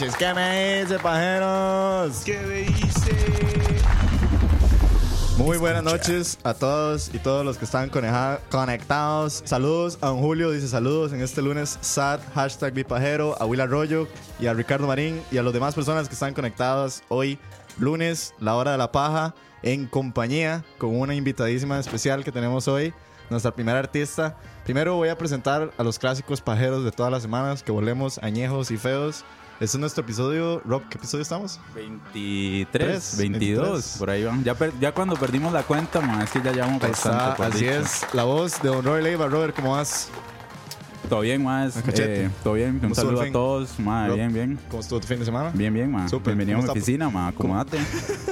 Noches. ¿Qué me dice, pajeros? ¿Qué me dice? Muy buenas noches a todos y todos los que están coneja- conectados. Saludos a don Julio, dice saludos en este lunes SAT, hashtag Bipajero, a Will Arroyo y a Ricardo Marín y a las demás personas que están conectadas hoy, lunes, la hora de la paja, en compañía con una invitadísima especial que tenemos hoy, nuestra primera artista. Primero voy a presentar a los clásicos pajeros de todas las semanas que volvemos añejos y feos. Este es nuestro episodio. Rob, ¿qué episodio estamos? 23, Tres, 22, 23. por ahí van. Ya, per- ya cuando perdimos la cuenta, man, es que ya llevamos bastante. está, por así dicho. es. La voz de Don Robert Leiva. Robert, ¿cómo vas? Todo bien, más. Ah. Eh, todo bien. ¿Cómo Un saludo a todos. ma, Rob. bien, bien. ¿Cómo estuvo tu fin de semana? Bien, bien, man. Súper. Bienvenido a mi oficina, man. Acomodate.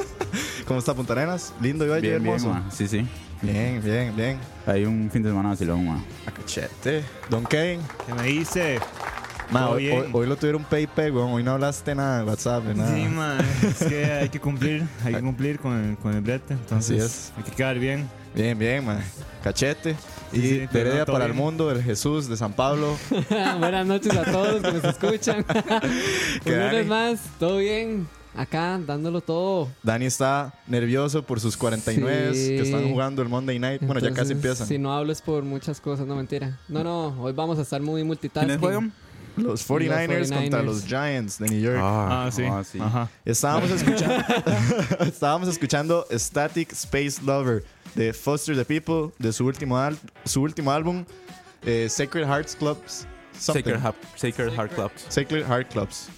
¿Cómo está Punta Arenas? Lindo y bello bien, bien, hermoso. man. Sí, sí. Bien, bien, bien. Hay un fin de semana vacilón, man. A cachete. Don Kane. ¿Qué me dice? Ma, hoy, hoy- hoy lo tuvieron pay pay, weón. Hoy no hablaste nada de WhatsApp, de nada. Sí, man, es que hay que cumplir, hay que cumplir con el, con el brete. Entonces, es. hay que quedar bien. Bien, bien, man. Cachete. Sí, y sí, no, para el bien. mundo, el Jesús de San Pablo. Buenas noches a todos los que nos escuchan. Un lunes más, todo bien. Acá, dándolo todo. Dani está nervioso por sus 49 Sí. que están jugando el Monday Night. Bueno, ya casi Entonces, empiezan. Si no hablo es por muchas cosas, no mentira. No, no, hoy vamos a estar muy multitasking. ¿Quiénes juegan? Los 49ers, contra 49ers. los Giants de New York. Ah, sí. ah, sí. Ajá. Estábamos escuchando, estábamos escuchando Static Space Lover de Foster the People de su último, al- su último álbum, eh, Sacred Hearts Clubs. Sacred, Heart- Sacred Heart Clubs. Sacred Heart Clubs.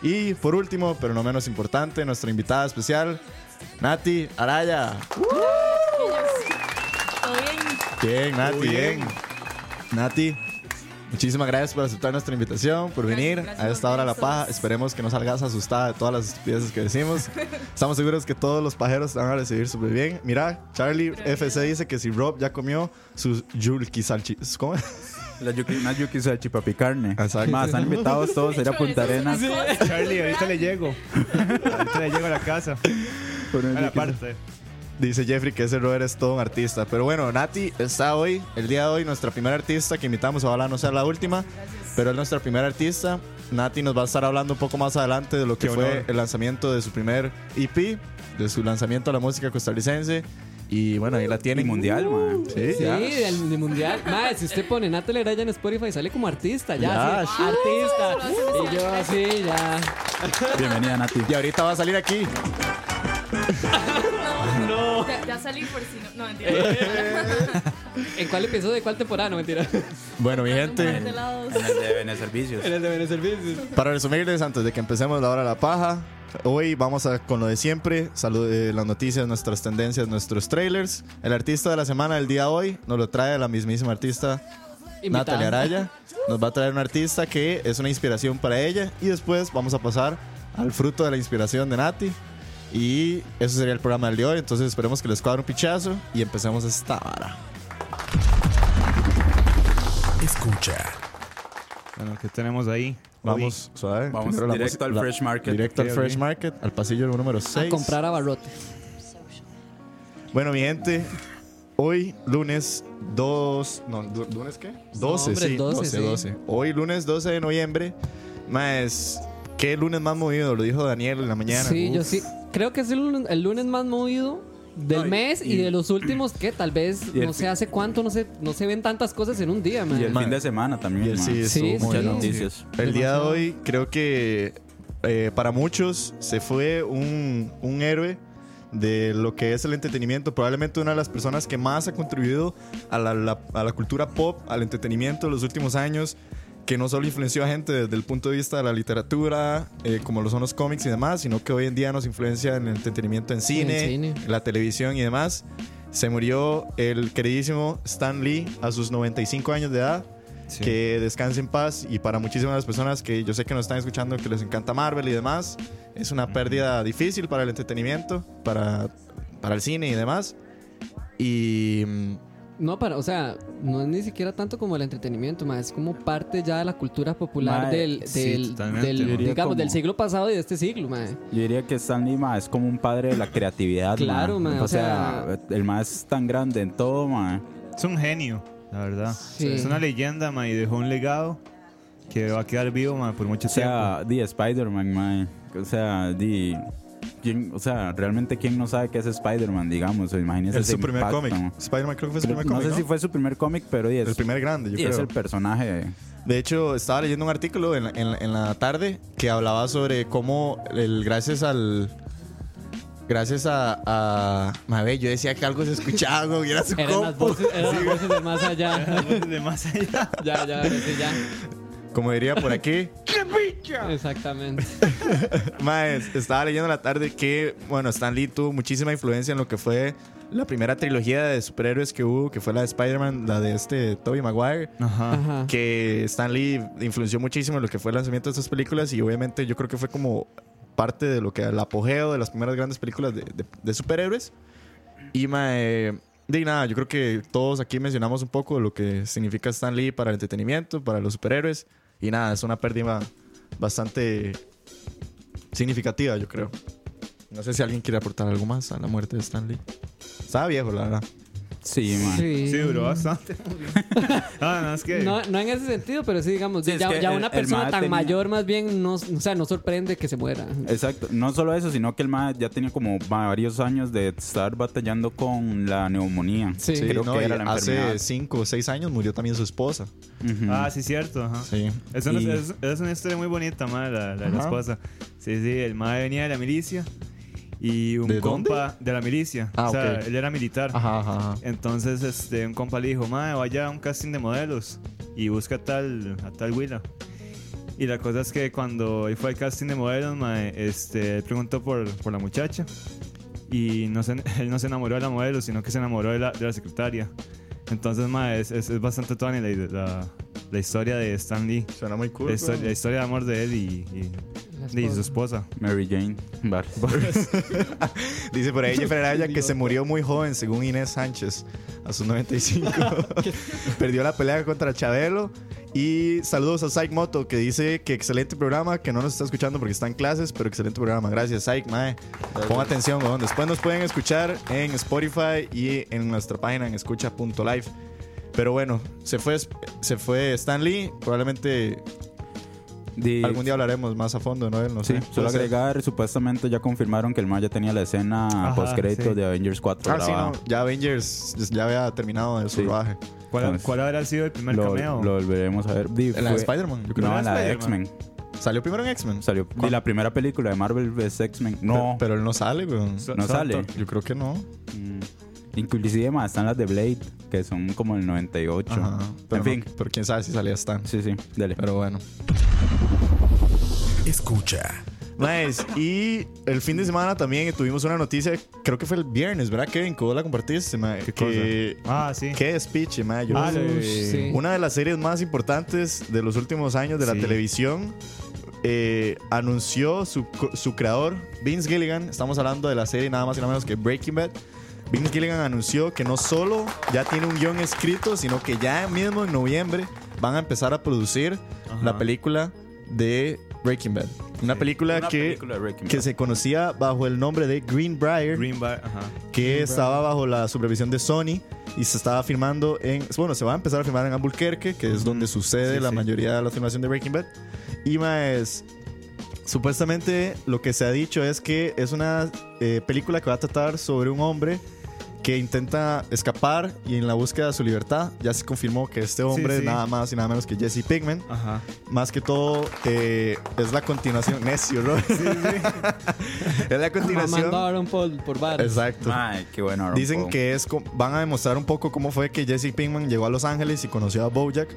Y por último, pero no menos importante, nuestra invitada especial, Nati Araya. Todo bien. Bien, Nati, bien. Nati, muchísimas gracias por aceptar nuestra invitación, por Gracias, venir gracias a a esta hora de la paja. Esperemos que no salgas asustada de todas las estupideces que decimos. Estamos seguros que todos los pajeros te van a recibir súper bien. Mira, Charlie FC dice que si Rob ya comió sus yulki salchis. ¿Cómo? La yuki, una yuki salchi papi carne. Exacto. Más, están invitados todos a ir a Punta Arenas. Charlie, ahorita le llego. Ahorita le llego a la casa. Por A la parte. Dice Jeffrey que ese Robert es todo un artista. Pero bueno, Nati está hoy, el día de hoy, nuestra primera artista que invitamos. Ojalá no sea la última, pero es nuestra primera artista. Nati nos va a estar hablando un poco más adelante de lo que Qué fue honor. el lanzamiento de su primer EP, de su lanzamiento a la música costarricense. Y bueno, ahí la Y tienen. mundial, man. Sí, Sí, ya. del, del mundial. Mae, si usted pone Natalie Araya en Spotify, sale como artista, ya. Ya, sí, artista. Y yo así, ya. Bienvenida, Nati. Y ahorita va a salir aquí. Ya, ya salí por si no. No, mentira. ¿En cuál episodio de cuál temporada? No, mentira. Bueno, mi par gente. En el de Beneservicios. En el de Beneservicios. para resumirles, antes de que empecemos la hora de la paja, hoy vamos a con lo de siempre, salud, eh, las noticias, nuestras tendencias, nuestros trailers. El artista de la semana del día de hoy nos lo trae la mismísima artista Natalia Araya. Nos va a traer un artista que es una inspiración para ella y después vamos a pasar al fruto de la inspiración de Nati. Y eso sería el programa del día de hoy. Entonces esperemos que les cuadre un pichazo y empecemos esta vara. Escucha. Bueno, ¿qué tenemos ahí? Vamos, suave. Vamos Primero la directo al Fresh Market. Directo al Fresh. Market, al pasillo número 6. A comprar abarrotes. Bueno, mi gente, hoy lunes 2. No, ¿lunes qué? 12, hombre, sí. 12, 12, sí. 12. Hoy lunes 12 de noviembre. Más. ¿Qué lunes más movido? Lo dijo Daniel en la mañana. Sí, Uf. yo sí. Creo que es el, lunes- el lunes más movido del No, y- mes y, y- de los últimos que tal vez no sé hace cuánto no se no se ven tantas cosas en un día, man. Y el Man. fin de semana también, el sí, Sí, sí. Muchas bueno. noticias. El día de hoy creo que eh, para muchos se fue un, un héroe de lo que es el entretenimiento, probablemente una de las personas que más ha contribuido a la, la- a la cultura pop, al entretenimiento en los últimos años, que no solo influenció a gente desde el punto de vista de la literatura, eh, como lo son los cómics y demás, sino que hoy en día nos influencia en el entretenimiento en cine, cine. en la televisión y demás. Se murió el queridísimo Stan Lee a sus 95 años de edad. Sí. Que descanse en paz y para muchísimas personas que yo sé que nos están escuchando que les encanta Marvel y demás, es una pérdida difícil para el entretenimiento, para, para el cine y demás. Y mm, No, para, o sea, no es ni siquiera tanto como el entretenimiento, man, es como parte ya de la cultura popular del, del, digamos, como- del siglo pasado y de este siglo, man. Yo diría que Stan Lee ma, es como un padre de la creatividad. Claro, ma. ma, O, o sea, sea- el más es tan grande en todo, ma. Es un genio, la verdad. Sí. Es una leyenda, ma, y dejó un legado que va a quedar vivo, ma, por mucho O sea, tiempo. di Spider-Man, ma. O sea, di. ¿Quién- o sea, realmente, ¿quién no sabe qué es Spider-Man, digamos? O imagínese es ese su primer cómic. ma. Spider-Man creo que fue su Creo- primer no cómic. sé si ¿no? fue su primer cómic, pero es, el primer grande, yo y es creo. el personaje. De hecho, estaba leyendo un artículo en la, en en la tarde que hablaba sobre cómo, el, gracias al. Gracias a. a Mabe, yo decía que algo se escuchaba, güey, era su Eran las compo. voces, eran las voces de más allá. de más allá. ya, ya, sí, ya. Como diría por aquí. Exactamente. Maes, estaba leyendo en la tarde que, bueno, Stan Lee tuvo muchísima influencia en lo que fue la primera trilogía de superhéroes que hubo, que fue la de Spider-Man, la de este Tobey Maguire. Ajá. Ajá. que Stan Lee influenció muchísimo en lo que fue el lanzamiento de estas películas y obviamente yo creo que fue como parte de lo que el apogeo de las primeras grandes películas de, de- de superhéroes. Y mae, de nada, yo creo que todos aquí mencionamos un poco lo que significa Stan Lee para el entretenimiento, para los superhéroes. Y nada, es una pérdida bastante significativa, yo creo. No sé si alguien quiere aportar algo más a la muerte de Stan Lee. Estaba viejo, la verdad. Sí, ma. Sí. Sí, duró bastante. ah, no, es que. No, no en ese sentido, pero sí, digamos, Sí, ya, ya el- una persona tan tenía- mayor más bien no, o sea, no sorprende que se muera. Exacto, no solo eso, sino que el ma ya tenía como varios años de estar batallando con la neumonía. Sí. Sí, creo no, que era la enfermedad. hace 5 o 6 años murió también su esposa. Ujú. Ah, sí, cierto. Ajá. Sí. Es una, Y- es, es una historia muy bonita, ma, la, la de la esposa. Sí, sí, el ma venía de la milicia y un ¿De dónde? compa de la milicia. Ah, o sea, ok. él era militar. Ajá, ajá, ajá. Entonces, este, un compa le dijo, ma, vaya a un casting de modelos y busca a tal, a tal Willa. Y la cosa es que cuando él fue al casting de modelos, ma, este, él preguntó por, por la muchacha y no se, él no se enamoró de la modelo, sino que se enamoró de la, de la secretaria. Entonces, ma, es, es, es bastante tuani la, la, la historia de Stan Lee. Suena muy cool. La, la historia de amor de él y, y, La y su esposa. esposa. Mary Jane. Bar- Dice por ahí Jeffrey Araya que se murió muy joven, según Inés Sánchez, a sus 95. Perdió la pelea contra Chabelo. Y saludos a Psych Moto, que dice que excelente programa, que no nos está escuchando porque está en clases, pero excelente programa. Gracias, Psych, mae. Pon atención, weón. Después nos pueden escuchar en Spotify y en nuestra página en escucha.live. Pero bueno, se fue, se fue Stan Lee. Probablemente Algún día hablaremos más a fondo, ¿no? No Sí, sé. solo agregar, supuestamente ya confirmaron que el Maya tenía la escena Ajá, post crédito sí. de Avengers 4 Ah, sí, no. Ya Avengers ya había terminado de su Sí. rodaje. ¿Cuál, Entonces, ¿Cuál habrá sido el primer lo, cameo? lo volveremos a ver. La de fue- Spider-Man. No, la de. X-Men. Salió primero en X-Men. Salió. Di, la primera película de Marvel es X-Men. No, Pero, pero él no sale, weón. So- no Santo. sale. Yo creo que no. Mm. Inclusive más están las de Blade, que son como el 98. Ajá. Pero en fin. no- pero quién sabe si salía Stan. Sí, sí, dale. Pero bueno. Escucha. Nice. Y el fin de semana también tuvimos una noticia, creo que fue el viernes, ¿verdad, Kevin? Que vos la compartiste. ¿Qué que, Ah, sí. Qué speech. Yo- Ah, sí. Una de las series más importantes de los últimos años de la televisión eh, anunció su, su creador, Vince Gilligan. Estamos hablando de la serie nada más y nada menos que Breaking Bad. Vince Gilligan anunció que no solo ya tiene un guion escrito, sino que ya mismo en noviembre van a empezar a producir Ajá. la película de Breaking Bad. Una película, Una que, película que se conocía bajo el nombre de Greenbrier Green Bar, ajá. que estaba bajo la supervisión de Sony y se estaba filmando en. Bueno, se va a empezar a filmar en Albuquerque, que es donde sucede Sí, la sí. mayoría de la filmación de Breaking Bad. Y más. Supuestamente lo que se ha dicho es que es una eh, película que va a tratar sobre un hombre que intenta escapar y en la búsqueda de su libertad. Ya se confirmó que este hombre sí. es nada más y nada menos que Jesse Pigman. Ajá. Más que todo eh, es la continuación. Necio, ¿no? es la continuación. A Aaron Paul por bar. Exacto. Ay, qué bueno. Aaron Dicen Paul. que es van a demostrar un poco cómo fue que Jesse Pinkman llegó a Los Ángeles y conoció a Bojack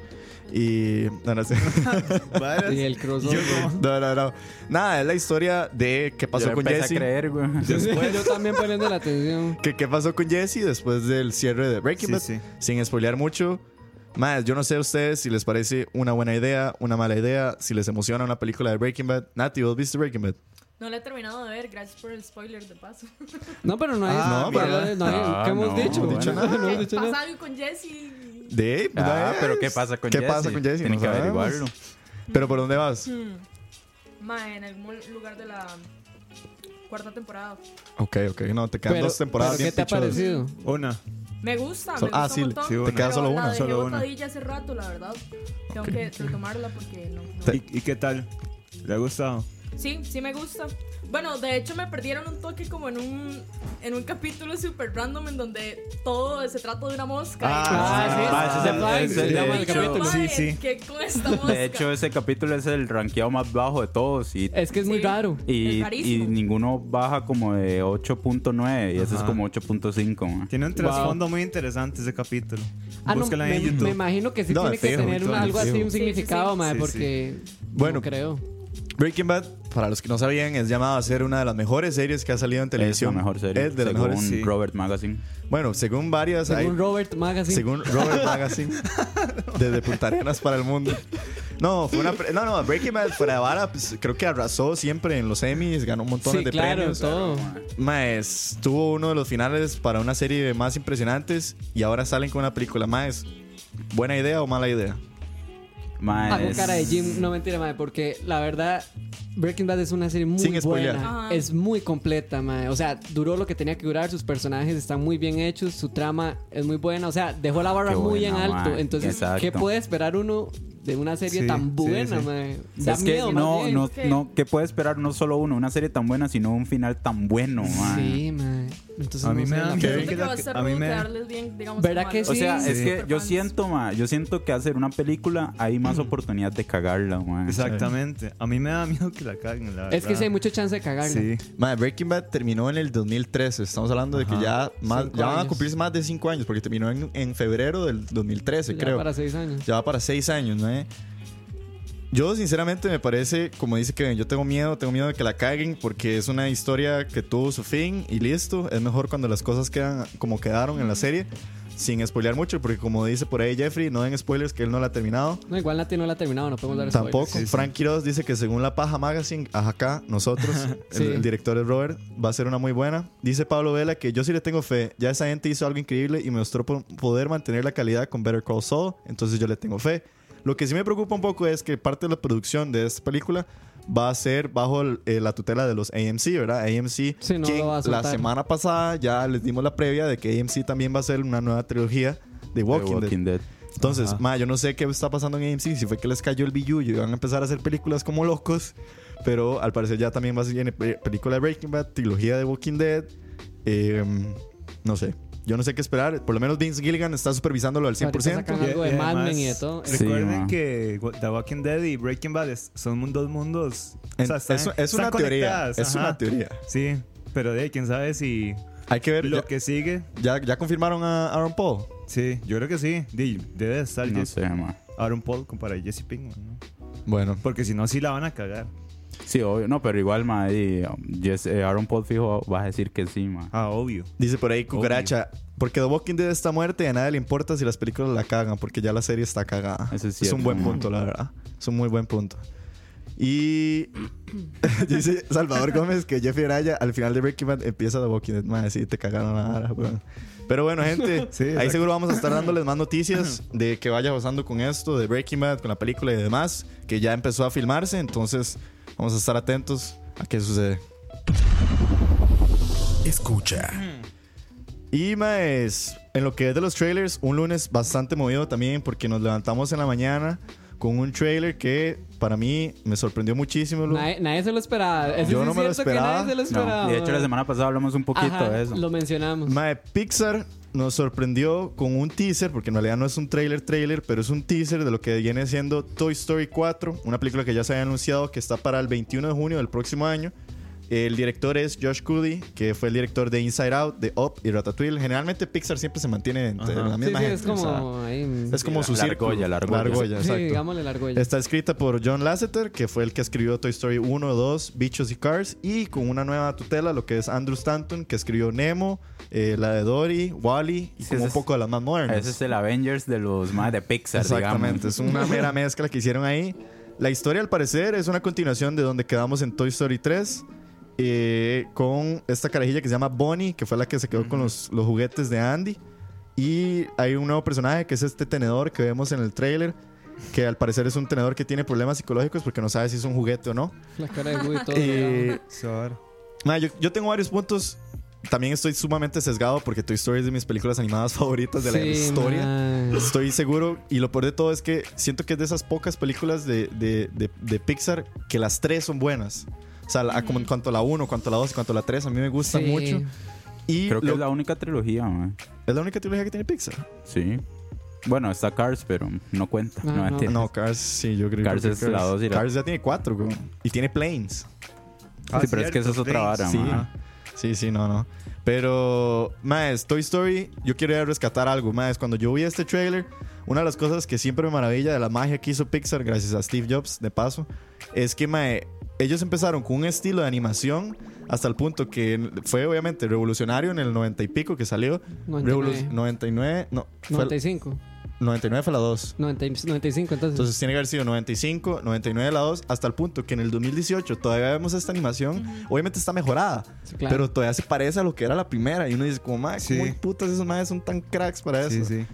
y no, no sé. Y el crossover. no, no, no. Nada, es la historia de qué Yo pasó le con Jesse. a creer, güey. Yo también poniendo la atención. ¿Qué, qué pasó con Jesse después del cierre de Breaking Sí, Bad? sí. Sin spoilear mucho. Más, yo no sé a ustedes si les parece una buena idea, una mala idea, si les emociona una película de Breaking Bad. Nati, ¿vos viste Breaking Bad? No lo he terminado de ver, gracias por el spoiler de paso. No, pero no hay. Ah, pero mira. no hay- Ah, ¿Qué hemos no, dicho? no he dicho No nada. hemos ¿Qué dicho pasa algo con Jesse? De, Ah, pero ¿qué pasa con ¿Qué Jesse? pasa con Jesse? Tienen No que sabemos. averiguarlo. Pero ¿por dónde vas? Ma, en algún lugar de la cuarta temporada. Ok, ok, no, te quedan Pero, dos temporadas pero ¿qué bien te ha pichudas. parecido? Una. Me gusta, Sol- me gusta ah, sí, un montón. sí, una. Te queda pero solo la una. dejé Solo una. botadilla hace rato, la verdad. Tengo que retomarla porque no. no. ¿Y, y qué tal? ¿Le ha gustado? Sí, sí me gusta. Bueno, de hecho me perdieron un toque como en un en un capítulo súper random en donde todo se trata de una mosca. Ah, sí, Ah, ese es capítulo. Sí, sí. ¿Qué con esta mosca? De hecho, ese capítulo es el rankeado más bajo de todos y, Es que es muy Sí. raro. y, y ninguno baja como de 8.9 y ese es como 8.5. man. Tiene un Wow. trasfondo muy interesante ese capítulo. Ah, no, Búsquela me, en YouTube. me imagino que sí No, tiene que fijo, tener un- Tony, algo así, un significado, Sí, porque. Bueno. no creo. Breaking Bad, para los que no sabían, es llamada a ser una de las mejores series que ha salido en Es la televisión. mejor serie. Es de las según mejores. sí. Robert Magazine. Bueno, según varias, hay- Según Robert Magazine. según Robert Magazine, desde Punta Arenas para el mundo. No, fue una, pre- no, no, Breaking Bad fuera de vara, pues, creo que arrasó siempre en los Emmys, ganó un montón sí, de claro, premios. todo. Maes, tuvo uno de los finales para una serie más impresionantes y ahora salen con una película más. ¿Buena idea o mala idea? Hago es- cara de Jim, no mentira, mae, porque la verdad, Breaking Bad es una serie muy Sin buena. Ajá. Es muy completa, mae. O sea, duró lo que tenía que durar, sus personajes están muy bien hechos, su trama es muy buena. O sea, dejó la barra Qué muy en buena, alto. mae. Entonces, Exacto. ¿qué puede esperar uno de una serie Sí, tan buena, sí. mae? Da es miedo, que no, no, no, ¿qué puede esperar no solo uno, una serie tan buena, sino un final tan bueno, ma? Sí, mae. Entonces, A mí no me da que la- va a mí me- bien, digamos. ¿Verdad como que los O sea, Sí. es que yo siento, ma, yo siento que hacer una película hay más oportunidad de cagarla, ma. Exactamente. A mí me da miedo que la caguen, la Es que verdad. sí hay mucha chance de cagarla. Sí. Mae, Breaking Bad terminó en el 2013. Estamos hablando de que Ajá. ya, más, ya van a cumplirse más de 5 años, porque terminó en, en febrero del 2013, Ya creo. para seis años. Ya va para 6 años, ¿no? Yo sinceramente me parece, como dice Kevin, yo tengo miedo, tengo miedo de que la caguen porque es una historia que tuvo su fin y listo. Es mejor cuando las cosas quedan como quedaron en la serie. sin spoilear mucho, porque como dice por ahí Jeffrey, no den spoilers que él no la ha terminado. No, igual Nati no la ha terminado, no podemos dar Tampoco. spoilers. Frank Quiroz dice que según la Paja Magazine, acá, nosotros, Sí. el, el director es Robert, va a ser una muy buena. Dice Pablo Vela que yo sí le tengo fe. Ya esa gente hizo algo increíble y me mostró po- poder mantener la calidad con Better Call Saul, entonces yo le tengo fe. Lo que sí me preocupa un poco es que parte de la producción de esta película va a ser bajo el- eh, la tutela de los AMC, ¿verdad? AMC, Sí, no quien lo va a la semana pasada ya les dimos la previa de que AMC también va a hacer una nueva trilogía de Walking, The Dead. Walking Dead. Entonces, Ajá. ma, yo no sé qué está pasando en AMC, si fue que les cayó el billullo y van a empezar a hacer películas como locos, pero al parecer ya también va a ser pe- película de Breaking Bad, trilogía de Walking Dead, eh, no sé. Yo no sé qué esperar. Por lo menos Vince Gilligan está supervisándolo al Ahorita 100%. sacan algo de y Mad Men además, y de todo. Sí, Recuerden que The Walking Dead y Breaking Bad son dos mundos. En- o sea, están- es, es una están teoría. conectadas, Es ajá. una teoría. Sí, pero de quién sabe si Hay que ver. lo Ya, que sigue. ya, ya confirmaron a Aaron Paul. Sí, yo creo que sí. Debe estar No sé. Aaron Paul para Jesse Pinkman, ¿no? Bueno, Porque si no, sí la van a cagar. Sí, obvio. No, pero igual, ma, y, um, eh, Aaron Paul fijo va a decir que sí, ma. Ah, obvio. dice por ahí Cucaracha. Porque The Walking Dead está muerta y a nadie le importa si las películas la cagan, porque ya la serie está cagada. Eso es es un buen punto, la verdad. Es un muy buen punto. Y dice Salvador Gómez que Jeffrey Araya al final de Breaking Bad empieza The Walking Dead. Madre, sí, te cagaron la weón. Pero bueno, gente, Sí, ahí seguro vamos a estar dándoles más noticias de que vaya pasando con esto, de Breaking Bad, con la película y demás, que ya empezó a filmarse. Entonces, vamos a estar atentos a qué sucede. Escucha. Y más, en lo que es de los trailers, un lunes bastante movido también porque nos levantamos en la mañana con un trailer que para mí me sorprendió muchísimo. Nadie, nadie se lo esperaba. Eso Yo sí no es me lo que esperaba. nadie se lo esperaba. No. Y de hecho, la semana pasada hablamos un poquito Ajá, de eso. Lo mencionamos. Mae, Pixar nos sorprendió con un teaser, porque en realidad no es un trailer trailer, pero es un teaser de lo que viene siendo Toy Story 4, una película que ya se había anunciado que está para el 21 de junio del próximo año. El director es Josh Cooley, que fue el director de Inside Out, de Up y Ratatouille. Generalmente Pixar siempre se mantiene entre Ajá. la misma sí, gente. es como o sea, ahí. es como su La argolla, la argolla. La argolla, sí, exacto. digámosle la argolla. Está escrita por John Lasseter, que fue el que escribió Toy Story 1, 2, Bichos y Cars, y con una nueva tutela, lo que es Andrew Stanton, que escribió Nemo, eh, la de Dory, Wally, y Sí, como un es- poco de las más modernas. Ese es el Avengers de los más de Pixar, Exactamente, es digamos. una mera mezcla que hicieron ahí. La historia, al parecer, es una continuación de donde quedamos en Toy Story 3. Eh, con esta carajilla que se llama Bonnie, que fue la que se quedó con los, los juguetes de Andy. Y hay un nuevo personaje que es este tenedor que vemos en el trailer, que al parecer es un tenedor que tiene problemas psicológicos porque no sabe si es un juguete o no. La cara de Woody todo. Eh. Ma, yo, yo tengo varios puntos. También estoy sumamente sesgado porque Toy Story es de mis películas animadas favoritas de la Sí, historia. man. Estoy seguro, y lo peor de todo es que siento que es de esas pocas películas de, de- de- de Pixar que las tres son buenas. O sea, la- como en cuanto a la 1, cuanto a la 2 y cuanto a la 3, a mí me gusta Sí. mucho. Y Creo que lo- es la única trilogía, ma. es la única trilogía que tiene Pixar. Sí. Bueno, está Cars, pero no cuenta. No, No, no. mentira. No, Cars, sí, yo creo Cars que es la dos y la- Cars ya tiene 4, Y tiene Planes. Sí, pero es que esa es otra vara, Sí, sí, sí, no, no. Pero, más, Toy Story, yo quiero ir a rescatar algo. Más, cuando yo vi este trailer, una de las cosas que siempre me maravilla de la magia que hizo Pixar, gracias a Steve Jobs, de paso, es que, mae, ellos empezaron con un estilo de animación hasta el punto que fue obviamente revolucionario en el 90 y pico que salió. 99. Revolu- 99, no, fue, 95. 99 fue la 2. 90 95, entonces. Entonces tiene que haber sido 95, 99 la 2, hasta el punto que en el 2018 todavía vemos esta animación. Obviamente está mejorada, Sí, claro. pero todavía se parece a lo que era la primera. Y uno dice, como, "Ma, Sí. ¿cómo putas esos madres son tan cracks para eso? Sí, sí.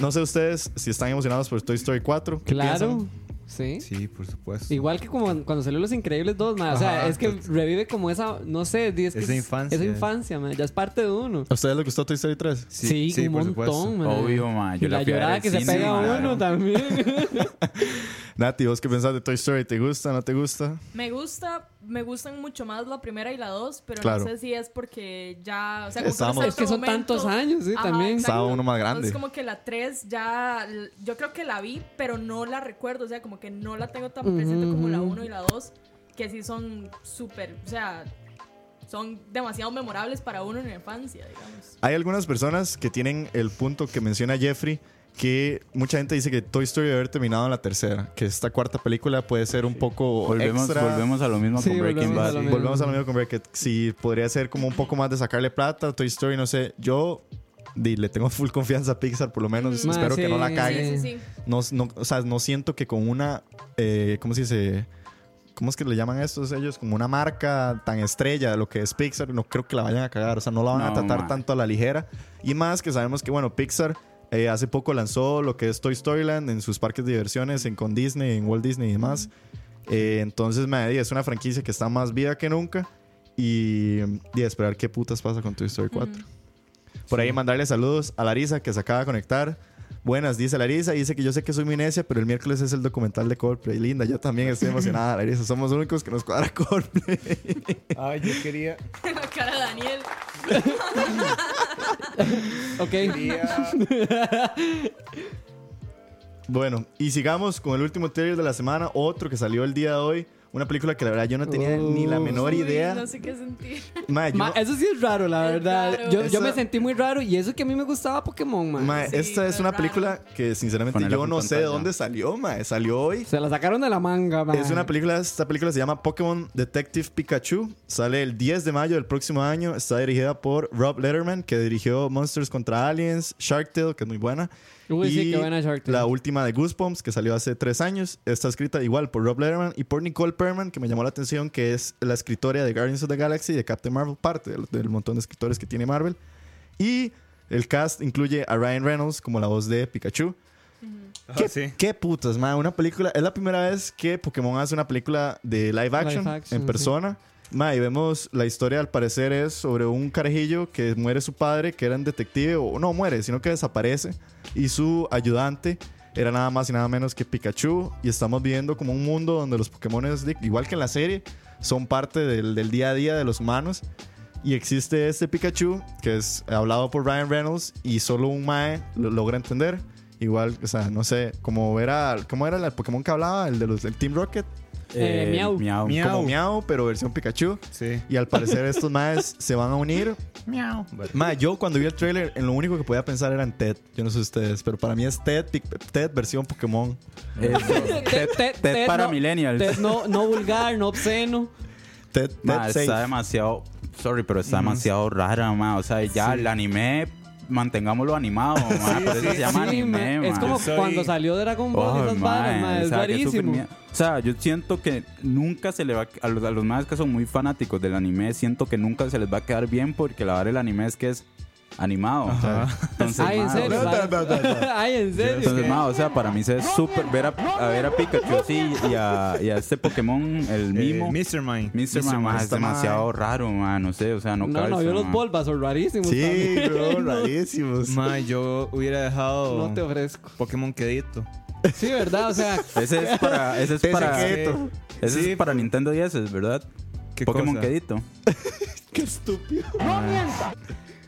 No sé ustedes si están emocionados por Toy Story 4. ¿Qué claro. piensan? Sí. Sí, por supuesto. Igual que como cuando salió Los Increíbles 2, man. O sea, Ajá. es que revive como esa, no sé, es que Esa es- infancia. Esa infancia. Ya es parte de uno. ¿A ustedes les gustó Toy Story 3? Sí, un por supuesto. montón, man. Obvio, ma. Yo la llorada que se pega ma. uno también. Nati, ¿vos qué pensás de Toy Story? ¿Te gusta? ¿No te gusta? Me gusta, me gustan mucho más la primera y la dos, pero Claro. no sé si es porque ya, o sea, como Es que otro son momento- tantos años, sí, Ajá, también. Estaba uno más grande. Entonces como que la 3 ya, yo creo que la vi, pero no la recuerdo, o sea, como que no la tengo tan presente como la. 1 y la 2, que sí son súper, o sea, son demasiado memorables para uno en la infancia, digamos. Hay algunas personas que tienen el punto que menciona Jeffrey, que mucha gente dice que Toy Story debe haber terminado en la tercera, que esta cuarta película puede ser un poco Volvemos, extra. volvemos a lo mismo Sí, con Breaking Bad. Volvemos a lo mismo con Beckett. Si podría ser como un poco más de sacarle plata. Toy Story, no sé. Yo le tengo full confianza a Pixar, por lo menos. Ma, Espero que sí, no la sí, caguen. Sí, sí, sí. No, no, o sea, no siento que con una. Eh, ¿Cómo se dice? ¿Cómo es que le llaman a estos ellos? Como una marca tan estrella de lo que es Pixar, no creo que la vayan a cagar. O sea, no la van a tratar ma. tanto a la ligera. Y más que sabemos que, bueno, Pixar eh, hace poco lanzó lo que es Toy Story Land en sus parques de diversiones, en, con Disney, en Walt Disney y demás. Eh, entonces, me es una franquicia que está más viva que nunca. Y, y a esperar qué putas pasa con Toy Story 4. Por ahí mandarle saludos a Larisa que se acaba de conectar. Buenas, dice Larisa. Dice que yo sé que soy muy necia, pero el miércoles es el documental de Coldplay. Linda, yo también estoy emocionada, Larisa. Somos los únicos que nos cuadra Coldplay. Ay, yo quería. La cara de Daniel. Ok. bueno, y sigamos con el último trailer de la semana. Otro que salió el día de hoy. Una película que la verdad yo no tenía ni la menor Uy, idea. No sé qué sentir. Mae, yo Ma, no- eso sí es raro, la Es verdad. raro. Yo, yo me sentí muy raro y eso que a mí me gustaba Pokémon, man. mae, Sí, esta es una raro. película que sinceramente Ponela yo no sé de dónde salió, mae. Salió hoy. Se la sacaron de la manga, man. Es una película, esta película se llama Pokémon Detective Pikachu. Sale el 10 de mayo del próximo año. Está dirigida por Rob Letterman, que dirigió Monsters contra Aliens, Shark Tale, que es muy buena. Uy, sí, qué buena Shark Tale. La última de Goosebumps, que salió hace tres años. Está escrita igual por Rob Letterman y por Nicole Perman, que me llamó la atención, que es la escritora de Guardians of the Galaxy y de Captain Marvel, parte del, del montón de escritores que tiene Marvel. Y el cast incluye a Ryan Reynolds como la voz de Pikachu. ¿Qué, Ah, sí. qué putas, man? Una película. Es la primera vez que Pokémon hace una película de live action, action, en persona. Y vemos la historia, al parecer, es sobre un carajillo que muere su padre, que era un detective, o no muere, sino que desaparece. Y su ayudante era nada más y nada menos que Pikachu. Y estamos viviendo como un mundo donde los Pokémon, igual que en la serie, son parte del, día a día de los humanos. Y existe este Pikachu, que es hablado por Ryan Reynolds, y solo un Mae lo logra entender. Igual, o sea, no sé, como era, ¿cómo era el Pokémon que hablaba? El de los del Team Rocket. Eh, Miau. Miau. Miau. Como Miau, pero versión Pikachu. Sí. Y al parecer estos Maes se van a unir. Miau. Mae, yo cuando vi el trailer, en lo único que podía pensar era en Ted. Yo no sé ustedes, pero para mí es Ted, Ted versión Pokémon. Eso. Ted- Ted- Ted Ted para no- millennials. Ted no, no vulgar, no obsceno. Ted, Ted Ma, está demasiado. Sorry, pero está demasiado rara, ma. O sea, ya el anime, mantengámoslo animado, ma. Por eso se llama Sí, anime, ma, es como soy- cuando salió Dragon Ball y Oh, esas ma, varas, ma, es rarísimo. O sea, yo siento que nunca se le va a, a los, a los más que son muy fanáticos del anime, siento que nunca se les va a quedar bien porque la verdad el anime es que es animado. entonces, Ay, en serio. o sea, la- Ay, en serio. entonces, ma, o sea, para mí se ve súper ver a, a ver a Pikachu así y a, y a este Pokémon, el mimo. Eh, Mr. Mime. Mr. Ma, es demasiado raro, ma, no sé, o sea, no No, no, calza, yo los. Bulbas son rarísimos. Sí, bro, No, rarísimos. Ma, yo hubiera dejado No te ofrezco. Pokémon quedito. Sí, ¿verdad? O sea, Ese es para, ese es Ese para, quedito. ese Sí, es para Nintendo 10, ¿verdad? ¿Qué Pokémon cosa? quedito. Qué estúpido.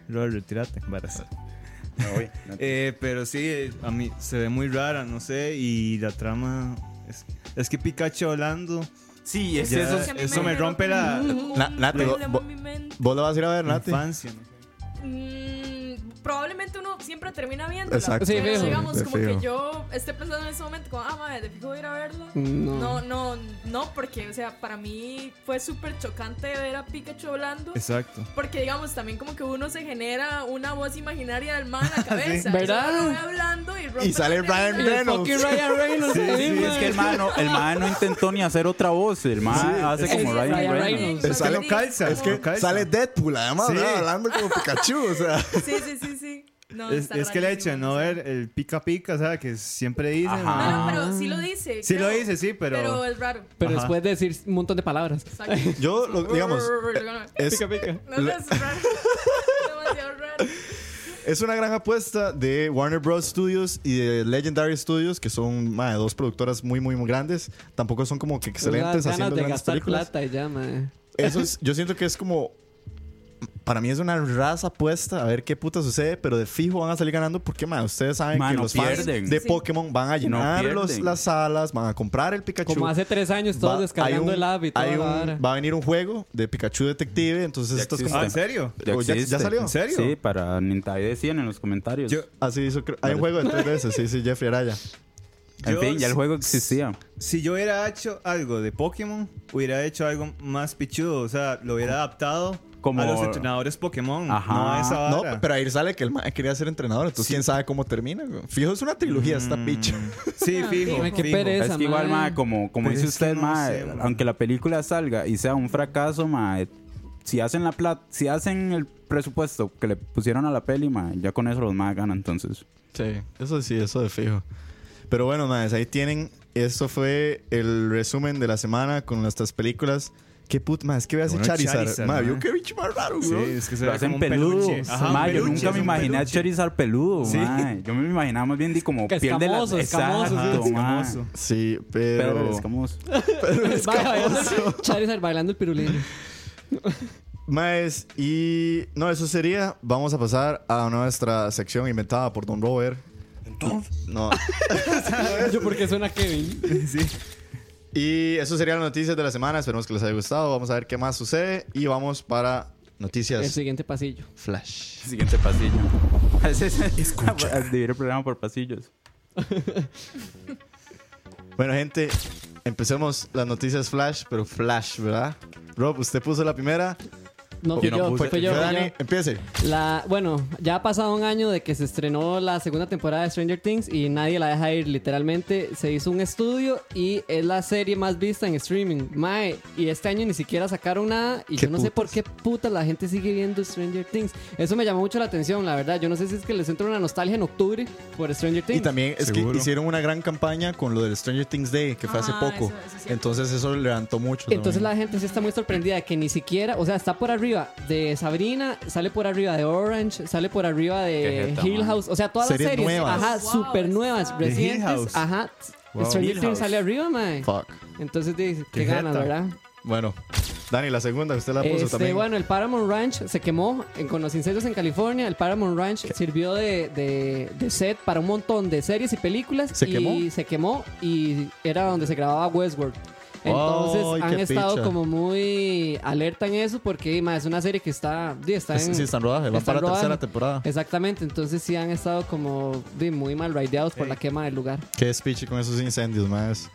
Lol, retírate. varas. Eh, pero sí, a mí se ve muy rara, no sé. Y la trama. Es, es que Pikachu hablando. Sí, es Ya, eso. Que eso me generó rompe la- un Na- Nati, problema vos- en mi mente. ¿Vos lo vas a ir a ver, Nati? Infancia. ¿no? Mm, probablemente uno siempre termina viéndola. Exacto. Sí, pero fijo. digamos, como fijo. que yo esté pensando en ese momento, como, ah, madre, de fijo voy a ir a verla. no. No, no, no, porque, o sea, para mí fue súper chocante ver a Pikachu hablando. Exacto. Porque, digamos, también como que uno se genera una voz imaginaria del man en la cabeza. ¿Verdad? Y hablando y, Y sale Ryan. Y Reynolds. fucking Ryan Reynolds. Sí, sí. Es que el man, no, el man no intentó ni hacer otra voz. El man hace es como Ryan, Ryan Reynolds. Reynolds. Es que no calza, Es que calza. sale Deadpool, además, hablando como Pikachu, o sea. Sí, sí, sí, sí. No, Es, que el hecho de rarísimo, no ver el pica pica, ¿sabes? Que siempre dicen. Ajá. No, no, pero sí lo dice. Sí lo dice, sí, pero. Pero es raro. Pero Ajá. después de decir un montón de palabras. Exacto. Yo, lo- digamos, es, Pica, pica. No, no, es raro. Demasiado raro. es una gran apuesta de Warner Bros. Studios y de Legendary Studios, que son ma, dos productoras muy, muy, muy grandes. Tampoco son como que excelentes ganas haciendo de grandes gastar películas. plata y ya, ma. Eso es, yo siento que es como. Para mí es una raza apuesta a ver qué puta sucede, pero de fijo van a salir ganando porque, man, ustedes saben Man, que no los fans pierden. de Sí. Pokémon van a llenar los- las salas, van a comprar el Pikachu. Como hace tres años, todos Va- descargando un- el app y vara. Va a venir un juego de Pikachu Detective, entonces esto es como... Ah, ¿en serio? ¿O ya- ya salió? ¿En serio? Sí, para Nintendo decían en los comentarios. Yo, Así hizo, creo- hay un juego de tres veces, sí, sí, Jeffrey Araya. en yo- fin, ya el juego existía. si yo hubiera hecho algo de Pokémon, hubiera hecho algo más pichudo. O sea, lo hubiera adaptado como... a los entrenadores Pokémon, Ajá. no pero ahí sale que el mae quería ser entrenador. Entonces, quién sabe cómo termina. güey. Fijo, es una trilogía esta picha. Sí, fijo. Qué fijo. pereza. Es que igual, mae. ma, como, como dice usted, no ma, sé, ma. aunque la película salga y sea un fracaso, ma, si hacen la plata, si hacen el presupuesto que le pusieron a la peli, ma, ya con eso los más ganan, entonces. Sí, eso sí, eso de fijo. Pero bueno, más ahí tienen. Esto fue el resumen de la semana con nuestras películas. Qué put, más es que veas a Bueno, Charizard. Charizard, ma, vio qué bicho más raro, Sí, güey. es que se ve hacen como un peludo. peluche. Ajá, Ma, un yo nunca me imaginé a. Charizard peludo, Sí. ma. Yo me imaginaba más bien di como Que piel de la... escamoso, escamoso, Exacto, sí. ma. Escamoso. Sí, pero. el escamoso. Bailando- Charizard bailando el pirulino. Maes, y no, eso sería. Vamos a pasar a nuestra sección inventada por Don Robert. Entonces. No. Yo porque suena Kevin. Sí. Y eso serían las noticias de la semana. Esperemos que les haya gustado. Vamos a ver qué más sucede. Y vamos para El noticias siguiente pasillo. Flash. Siguiente pasillo. Escucha. Dividir el programa por pasillos. Bueno, gente, empecemos las noticias Flash, pero Flash, ¿verdad? Rob, usted puso la primera. No, Yo fui no yo, puse- fue yo, fui empiece. La, bueno, ya ha pasado un año de que se estrenó la segunda temporada de Stranger Things y nadie la deja ir. Literalmente se hizo un estudio y es la serie más vista en streaming. Mae, y este año ni siquiera sacaron nada y ¿Qué yo no sé por qué puta la gente sigue viendo Stranger Things. Eso me llamó mucho la atención, la verdad. Yo no sé si es que les entra una nostalgia en octubre por Stranger Things. Y también es Seguro. que hicieron una gran campaña con lo del Stranger Things Day, que fue hace Ah, poco. eso- eso es cierto. Entonces eso levantó mucho. Entonces la gente sí está muy sorprendida de que ni siquiera, o sea, está por arriba de Sabrina, sale por arriba de Orange, sale por arriba Qué de jeta, Hill man. House, o sea, todas Series las series, nuevas. ajá, Wow, súper está- nuevas, Hill recientes, House. ajá. Wow. Stranger Hill Things sale arriba, mae. Fuck. Entonces dice, qué, Qué ganas, jeta. ¿verdad? Bueno, Dani, la segunda, usted la puso Este, también. bueno, el Paramount Ranch se quemó en- con los incendios en California. El Paramount Ranch sirvió de, de- de set para un montón de series y películas. ¿Se y quemó? se quemó y era donde se grababa Westworld. Entonces Ay, han estado picha. como muy alerta en eso porque ma, es una serie que está, di, está Es- en, sí, está en rodaje. Va está para la rodaje. tercera temporada. Exactamente, entonces sí han estado como di, muy mal raideados por la quema del lugar. Qué speech con esos incendios, más.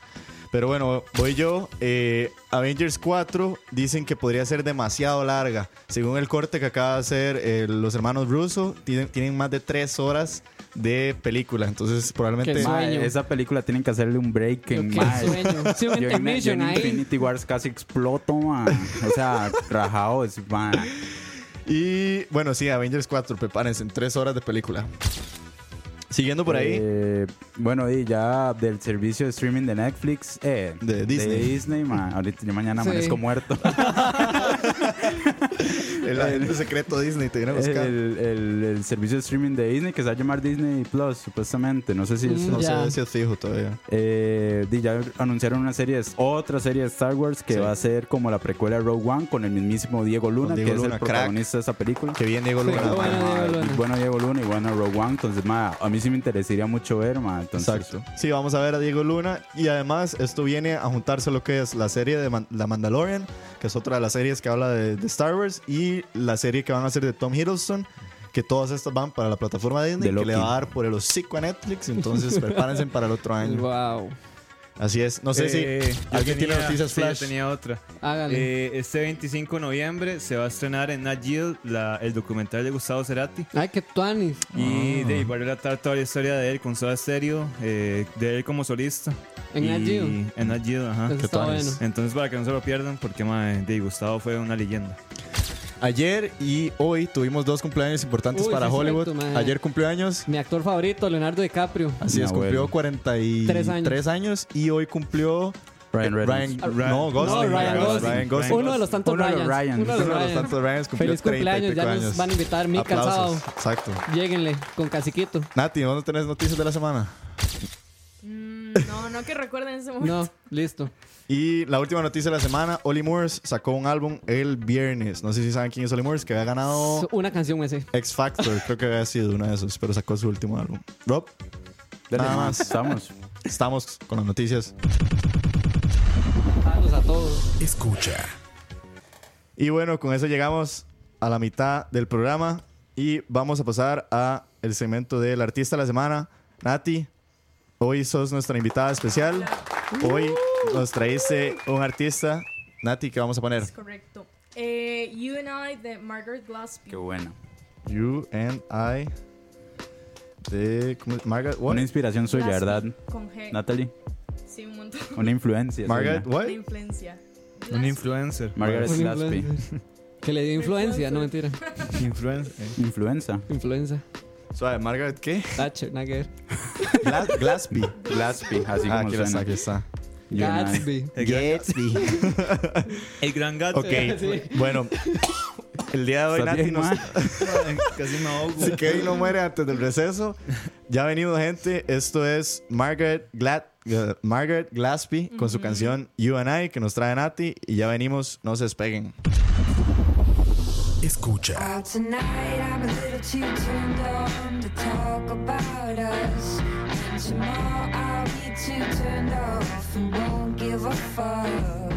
Pero bueno, voy yo. Eh, Avengers 4 dicen que podría ser demasiado larga. Según el corte que acaba de hacer eh, los hermanos Russo, tienen, tienen más de tres horas de película. Entonces, probablemente. Qué Ma, sueño. esa película tienen que hacerle un break en. Sí, yo en- yo en. Infinity Wars casi exploto. O sea, rajado es, ma. Y bueno, sí, Avengers 4, prepárense, en tres horas de película. Siguiendo por ahí. Eh, bueno, y ya del servicio de streaming de Netflix, eh, De Disney. Disney, ma. Ahorita yo mañana Sí. amanezco muerto. el agente secreto Disney te viene a el, buscar. el- el servicio de streaming de Disney que se va a llamar Disney Plus, supuestamente. No sé si es. Mm, no sé si es fijo todavía. Eh, ya anunciaron una serie, otra serie de Star Wars que Sí. va a ser como la precuela de Rogue One con el mismísimo Diego Luna, Diego que es Luna, el crack. protagonista de esa película. Que bien Diego Luna. qué bueno. Diego Luna. bueno Diego Luna y bueno Rogue One, entonces ma, a mí sí me interesaría mucho ver, ma, entonces, Exacto. Sí, vamos a ver a Diego Luna. Y además, esto viene a juntarse a lo que es la serie de Man- La Mandalorian, que es otra de las series que habla de, de Star Wars, y la serie que van a hacer de Tom Hiddleston, que todas estas van para la plataforma Disney, De que le va a dar por el hocico a Netflix. Entonces, prepárense para el otro año. Wow. Así es. No sé Eh, si yo alguien tiene noticias sí, yo flash. tenía otra. Hágale. Eh, este 25 de noviembre se va a estrenar en Nat Geo el documental de Gustavo Cerati. Ay, qué tuanis. Y de ahí va a relatar toda la historia de él con Soda Stereo, eh, de él como solista. En Nat Geo. En Nat Geo, ajá. Eso qué está tuanis. bueno. Entonces, para que no se lo pierdan, porque mae, de Gustavo fue una leyenda. Ayer y hoy tuvimos dos cumpleaños importantes Uy, para sí Hollywood. cierto. Ayer cumplió años. Mi actor favorito, Leonardo DiCaprio. Así Mi es, cumplió abuelo. 43 Tres años. y hoy cumplió Ryan eh, Reynolds. Ryan- no, Gosling. No, Ryan Gosling. Ryan Gosling. Uno de los tantos Uno de los Ryans. Ryans. Uno de Uno los de los tantos Ryans cumplió Feliz 30 y cumpleaños. Ya nos años. van a invitar Aplausos. sábado. Exacto. Lléguenle con casiquito. Nati, ¿dónde tenés noticias de la semana? Mm, no, no que recuerden ese momento. No, listo. Y la última noticia de la semana, Oli Moores sacó un álbum el viernes. No sé si saben quién es Oli Moores, que había ganado Una canción ese. X Factor, creo que había sido uno de esos, pero sacó su último álbum. Rob, Dale, Nada más. Estamos. estamos con las noticias. Saludos a todos. Escucha. Y bueno, con eso llegamos a la mitad del programa y vamos a pasar a el segmento del artista de la semana. Nati, hoy sos nuestra invitada especial. Hoy nos traíste un artista. Nati, ¿qué vamos a poner? Es correcto. Eh, you and I de Margaret Glaspie. Qué buena. You and I. De. ¿cómo es? Margaret. What? Una inspiración suya, Glaspie, ¿verdad? Con G. Natalie. Sí, un montón. Una influencia. Margaret. suya. What? Una influencia. Un influencer. Margaret Un Glaspie. influencer. Que le dio influencia, no mentira. Influencer. eh. Influenza. Influenza. Suave, Margaret, ¿qué? Thatcher, nada que ver. Glas- Glaspie. Glaspie, así Ah, como aquí suena. está, aquí está. Gatsby. El gran, Gatsby. el gran gato. Ok, bueno. El día de hoy, ¿Estás Nati nos. Casi me ahogo. Si Kevin no muere antes del receso, ya ha venido gente. Esto es Margaret, Glad, eh, Margaret Glaspie con su canción You and I que nos trae Nati. Y ya venimos, no se despeguen. Escucha. Tomorrow, I'll be too turned off and won't give a fuck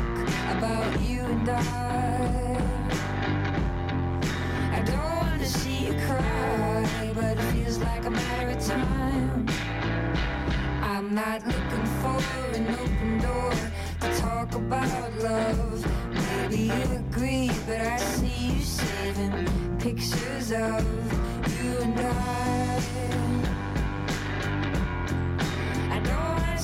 about you and I. I don't wanna see you cry, but it feels like a matter of time. I'm not looking for an open door to talk about love. Maybe you agree, but I see you saving pictures of you and I. I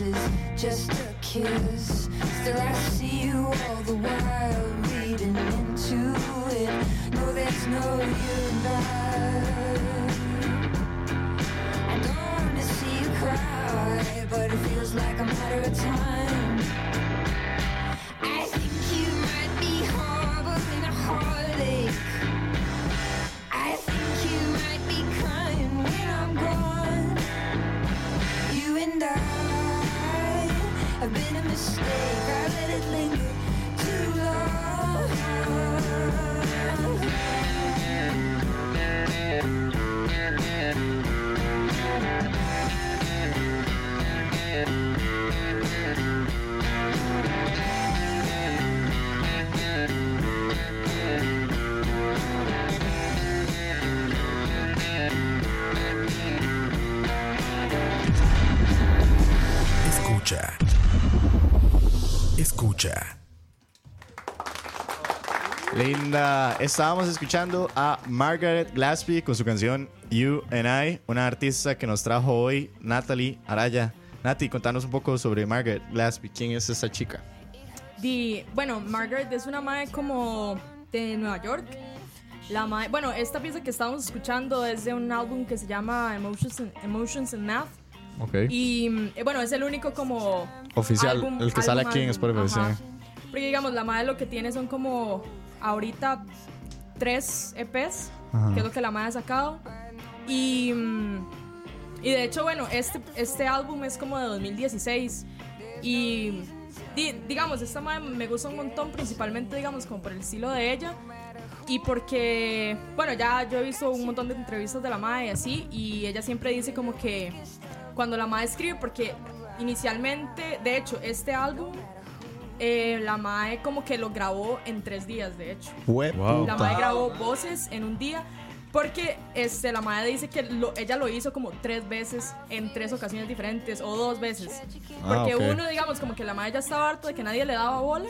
is just a kiss. Still, I see you all the while reading into it. No, there's no you and I. I don't wanna see you cry, but it feels like a matter of time. Linda. Estábamos escuchando a Margaret Glaspie con su canción You and I, una artista que nos trajo hoy Natalie Araya. Nati, contanos un poco sobre Margaret Glaspie. ¿Quién es esta chica? Di- bueno, Margaret es una madre como de Nueva York. La mae- bueno, esta pieza que estamos escuchando es de un álbum que se llama Emotions and, Emotions and Math. Ok. Y eh, bueno, es el único como. Oficial, álbum- el que sale álbum, aquí en Spotify. Porque digamos, la madre lo que tiene son como. Ahorita tres EPs, Ajá. que es lo que la madre ha sacado. Y. mm, y de hecho, bueno, este, este álbum es como de 2016. Y. di- digamos, esta madre me gusta un montón, principalmente, digamos, como por el estilo de ella. Y porque, bueno, ya yo he visto un montón de entrevistas de la madre y así, y ella siempre dice como que cuando la madre escribe, porque inicialmente, de hecho, este álbum, eh, la madre como que lo grabó en tres días, de hecho. Wow. La madre grabó voces en un día, porque este, la madre dice que lo- ella lo hizo como tres veces en tres ocasiones diferentes, o dos veces. Ah, Porque uno, digamos, como que la madre ya estaba harto de que nadie le daba bola,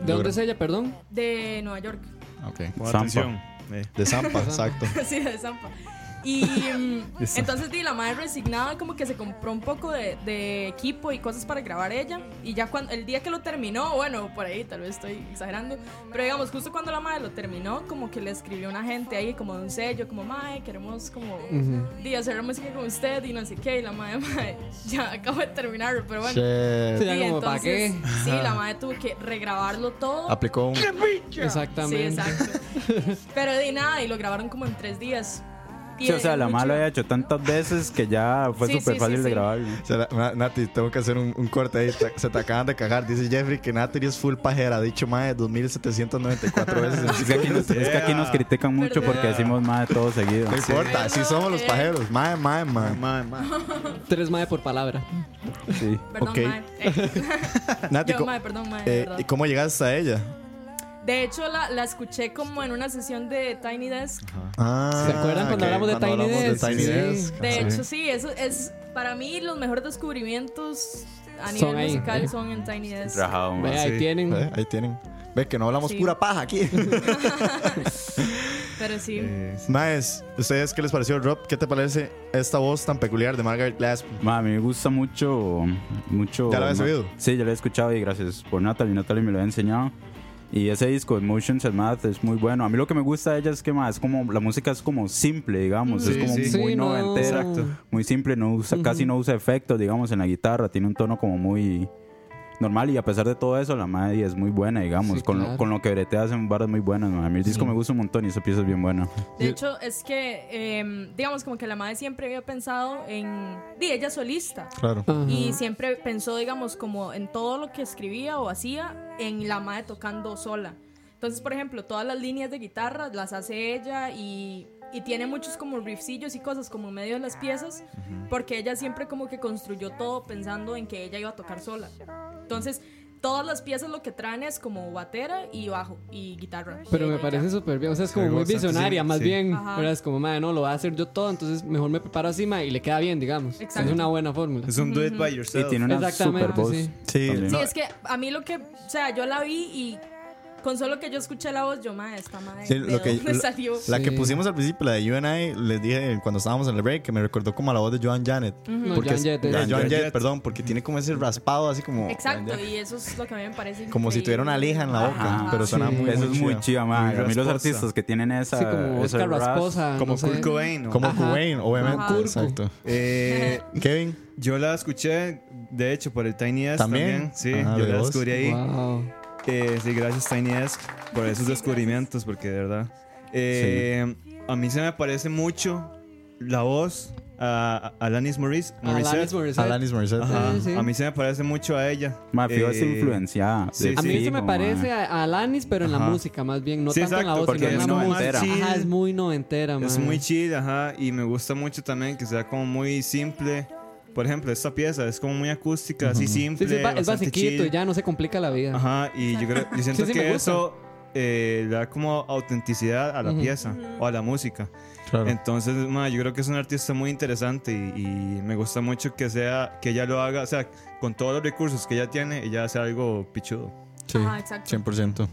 ¿De dónde es ella, perdón? de Nueva York. Ok. Zampa. Eh, De Zampa, exacto. sí, de Zampa. Y mm, entonces di, la madre resignada como que se compró un poco de, de equipo y cosas para grabar ella. Y ya cuando el día que lo terminó, bueno, por ahí tal vez estoy exagerando, pero digamos, justo cuando la madre lo terminó, como que le escribió una gente ahí como de un sello, como madre, queremos como di, hacer música con usted y no sé qué. Y la madre, madre, ya acabo de terminarlo, pero bueno. Sí, ya Y como, ¿para qué? entonces, Sí, la madre tuvo que regrabarlo todo. Aplicó un. Sí, Exactamente. exacto. Pero de nada, y lo grabaron como en tres días. Sí, o sea, la mala había hecho tantas veces que ya fue súper sí, fácil sí, de sí. grabar. O sea, Na- Nati, tengo que hacer un, un corte ahí. Se te acaban de cagar. Dice Jeffrey que Nati es full pajera. Dicho más de 2794 veces. en Es que aquí nos, es que aquí nos critican mucho Perdón. porque decimos más de todo seguido. No importa, así somos los pajeros. Mae, mae, mae. Mae, mae. Tres mae por palabra. Sí. Perdón, Ok. mae. Eh, Nati, yo, mae, perdón, mae, de eh, verdad. ¿y cómo llegaste a ella? De hecho, la, la escuché como en una sesión de Tiny Desk. Ah, ¿Se acuerdan cuando hablamos de cuando Tiny hablamos Desk? Tiny Sí. Desk. De hecho, sí, eso es para mí los mejores descubrimientos a Son nivel ahí, musical eh. son en Tiny Desk. Rajado. Ve, ahí sí. tienen. Eh, Ahí tienen. Ve que no hablamos Sí. pura paja aquí. Pero sí. Eh, Maes, ¿ustedes qué les pareció, Rob? ¿Qué te parece esta voz tan peculiar de Margaret Glaspie? Ma, a mí me gusta mucho, mucho. ¿Ya la habías oído? Sí, ya la he escuchado y gracias por Natalie. Natalie me lo ha enseñado. Y ese disco, Emotions and Math, es muy bueno. A mí lo que me gusta de ella es que más, es como la música es como simple, digamos. Sí, es como sí. muy Sí, no. noventera, muy simple. No usa, Casi no usa efectos, digamos, en la guitarra. Tiene un tono como muy normal. Y a pesar de todo eso, la madre es muy buena, digamos. Sí, con, claro. lo, con lo que bretea hacen barras muy buenas. A mí el disco me gusta un montón y esa pieza es bien buena. De hecho, es que, em, digamos, como que la madre siempre había pensado en. Di, ella solista. Claro. Y siempre pensó, digamos, como en todo lo que escribía o hacía, en la madre tocando sola. Entonces, por ejemplo, todas las líneas de guitarra las hace ella y, y tiene muchos como riffcillos y cosas como en medio de las piezas, porque ella siempre como que construyó todo pensando en que ella iba a tocar sola. Entonces, todas las piezas lo que traen es como batera y bajo y guitarra. Pero Y me parece súper bien. O sea, es como muy visionaria, sí, más sí. bien. Ajá. ¿verdad? Es como, madre, no, lo voy a hacer yo todo, entonces mejor me preparo así, madre, y le queda bien, digamos. Exacto. Es una buena fórmula. Es un do it by Y yourself. tiene una super voz. sí. Sí. Sí, no, es que a mí lo que, o sea, yo la vi y con solo que yo escuché la voz, yo, madre, esta madre, Sí, ¿de lo que- dónde lo- salió? La que pusimos al principio, la de You and I, les dije cuando estábamos en el break que me recordó como a la voz de Joan Janet. No, Porque Joan Jett de es- Joan Joan Jett, Jett. perdón, porque tiene como ese raspado así como. Exacto, y eso es lo que a mí me parece Como si tuviera una lija en la boca, Ajá. pero suena Sí. muy, Eso es muy chido. chido, ma. Muy A mí los rasposa. artistas que tienen esa. Sí, como ras- Rasposa. Como no. Kurt Cobain. Como Ajá. Kuwait, obviamente. Ajá. Exacto. Eh, Kevin, yo la escuché, de hecho, por el Tiny Desk ¿También? también. Sí, Ah, yo la descubrí ahí. Wow. Eh, sí, gracias Tiny Desk por esos descubrimientos, porque de verdad. Eh, A mí se me parece mucho la voz a, a Alanis Morris, Morissette. Alanis Morissette. Alanis Morissette. Sí, sí. A mí se me parece mucho a ella. Ma, fijo, es Eh, influenciada. sí, A mí sí, se me parece ma. a, a Alanis, pero en la Ajá. música más bien, no Sí, tanto en la exacto, voz, sino en es la muy música. noventera. Ajá, es muy noventera, Es man. muy chill, ajá, y me gusta mucho también que sea como muy simple. Por ejemplo, esta pieza es como muy acústica, así simple. Sí, sí, es, es basiquito chill. y ya no se complica la vida. Ajá, y yo, creo, yo siento Sí, que eso eh, le da como autenticidad a la Ujú. pieza o a la música. Claro. Entonces, ma, yo creo que es un artista muy interesante y, y me gusta mucho que sea que ella lo haga, o sea, con todos los recursos que ella tiene, ella hace algo pichudo. Sí, Ajá, exacto. 100%.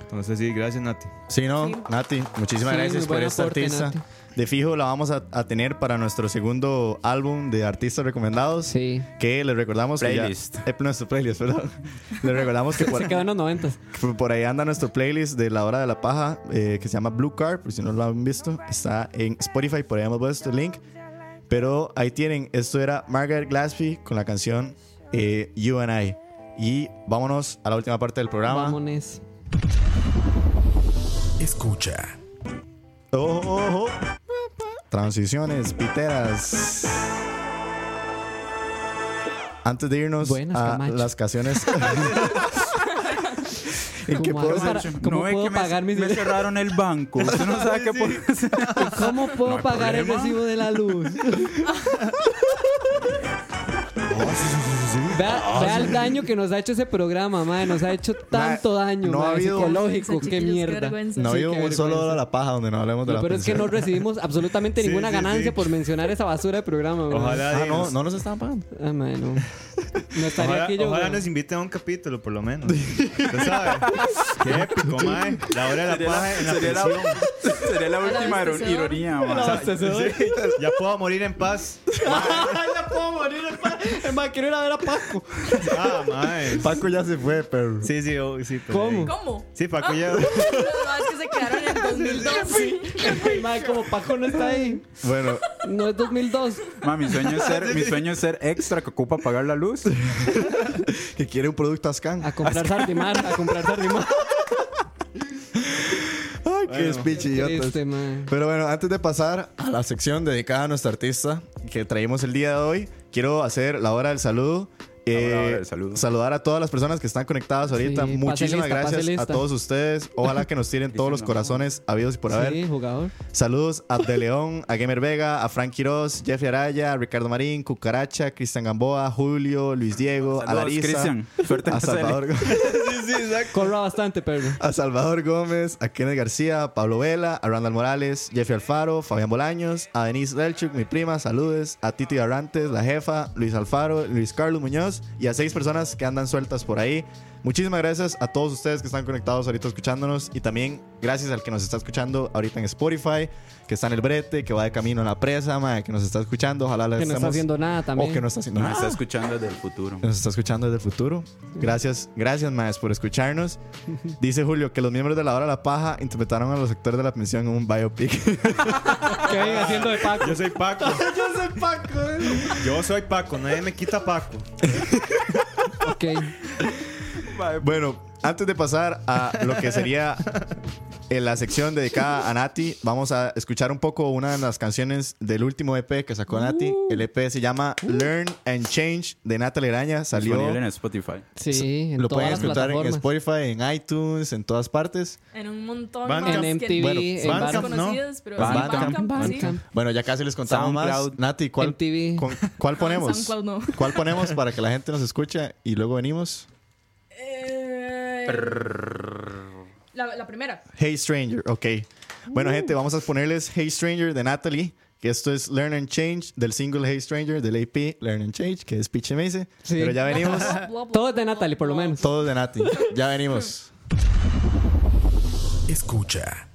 Entonces, sí, gracias, Nati. Sí, no, Sí. Nati, muchísimas Sí, gracias por esta aporte, artista. Nati. De fijo la vamos a, a tener para nuestro segundo álbum de artistas recomendados. Sí. Que les recordamos Playlist. que ya, eh, nuestro playlist, perdón. les recordamos que por, Se quedó en los noventas. por- por ahí anda nuestro playlist de la hora de la paja eh, que se llama Blue Card, por si no lo han visto, está en Spotify, por ahí hemos puesto el link. Pero ahí tienen, esto era Margaret Glaspie con la canción eh, You and I. Y vámonos a la última parte del programa. Vámonos. Escucha. Ojo, ojo. Transiciones, piteras. Antes de irnos Buenas, a Camacho. las canciones. ¿En qué ¿Cómo puedo ve puedo que me- pagar mis Me cerraron el banco. Usted no sabe qué puedo hacer. ¿Cómo puedo No hay pagar el problema. recibo de la luz? Vea, vea el daño que nos ha hecho ese programa, mae. Nos ha hecho tanto daño, no ha mae, habido- psicológico. Qué chiquillos, qué mierda. vergüenza. No ha Sí, habido qué un solo vergüenza. hora a la paja donde no hablemos de la peor es que pensión. no recibimos absolutamente Sí, ninguna sí, ganancia sí. por mencionar esa basura de programa, mae. Ojalá, Ah, no, no nos estaban pagando. Ah, mae, no. No estaría Ojalá, aquí yo. ojalá nos inviten a un capítulo, por lo menos. ¿Usted sabe? Qué épico, mae. La hora de la Sería la- paja en la sería la- pensión. Sería la última ironía, man. Sí, ya puedo morir en paz. Puedo morir. Es más, quiero ir a ver a Paco. Ah, mae. Paco ya se fue, pero. Sí, sí, oh, sí. pero- ¿Cómo? ¿Cómo? Sí, Paco ya. Los más que se quedaron en 2002. Mae, como Paco no está ahí. Bueno, No es 2002. Ma, mi sueño es ser, mi sueño es ser extra que ocupa pagar la luz. que quiere un producto Ascan. A comprar Sardimar. A comprar Sardimar. Qué idiotas. Mae. Pero bueno, antes de pasar a la sección dedicada a nuestra artista que traímos el día de hoy, quiero hacer la hora del saludo. Eh, del saludo. Saludar a todas las personas que están conectadas ahorita. Sí, Muchísimas lista, gracias a todos ustedes. Ojalá que nos tiren todos los corazones habidos y por haber. Sí, jugador. Saludos a De León, a Gamer Vega, a Frank Quiroz, Jeffrey Araya, a Ricardo Marín, Cucaracha, Cristian Gamboa, Julio, Luis Diego, a Saludos, Larisa, Cristian. Suerte a. Salvador, Corra bastante, perro. a Salvador Gómez, a Kenneth García, a Pablo Vela, a Randall Morales, Jeffrey Alfaro, Fabián Bolaños, a Denise Delchuk, mi prima, saludes, a Titi Arrantes, la jefa, Luis Alfaro, Luis Carlos Muñoz y a seis personas que andan sueltas por ahí. Muchísimas gracias a todos ustedes que están conectados ahorita escuchándonos y también gracias al que nos está escuchando ahorita en Spotify, que está en el brete, que va de camino a la presa, mae, que nos está escuchando. Ojalá Que no está estemos- haciendo nada también. O que no está haciendo nada. está escuchando desde el futuro. Que nos está escuchando desde el futuro. Gracias, gracias, Maes, por escucharnos. Dice Julio que los miembros de la hora de la paja interpretaron a los actores de la pensión en un biopic. ¿Qué ven haciendo de Paco? Yo soy Paco. Yo soy Paco. Yo soy Paco. Nadie me quita Paco. Ok. Bueno, antes de pasar a lo que sería en la sección dedicada a Nati, vamos a escuchar un poco una de las canciones del último EP que sacó Nati. El EP se llama Learn and Change de Natalie Araña. Salió. Disponible en Spotify. Sí, en Lo todas pueden escuchar en. Spotify, en iTunes, en todas partes. En un montón Bandcamp. más En MTV, Bueno, en Bandcamp, varios- ¿no? pero Bandcamp, sí, Bandcamp, sí. Bandcamp. Bueno, ya casi les contamos más. Nati, ¿cuál, con- ¿cuál ponemos? SoundCloud no. ¿Cuál ponemos para que la gente nos escuche y luego venimos? La, la primera. Hey Stranger, ok. Bueno, Uh. gente, vamos a ponerles Hey Stranger de Natalie, que esto es Learn and Change del single Hey Stranger del AP Learn and Change, que es Piche Mace. Sí. Pero ya venimos. Bla, bla, Todo es de Natalie, por lo menos. Todo de Nati. Ya venimos. Escucha.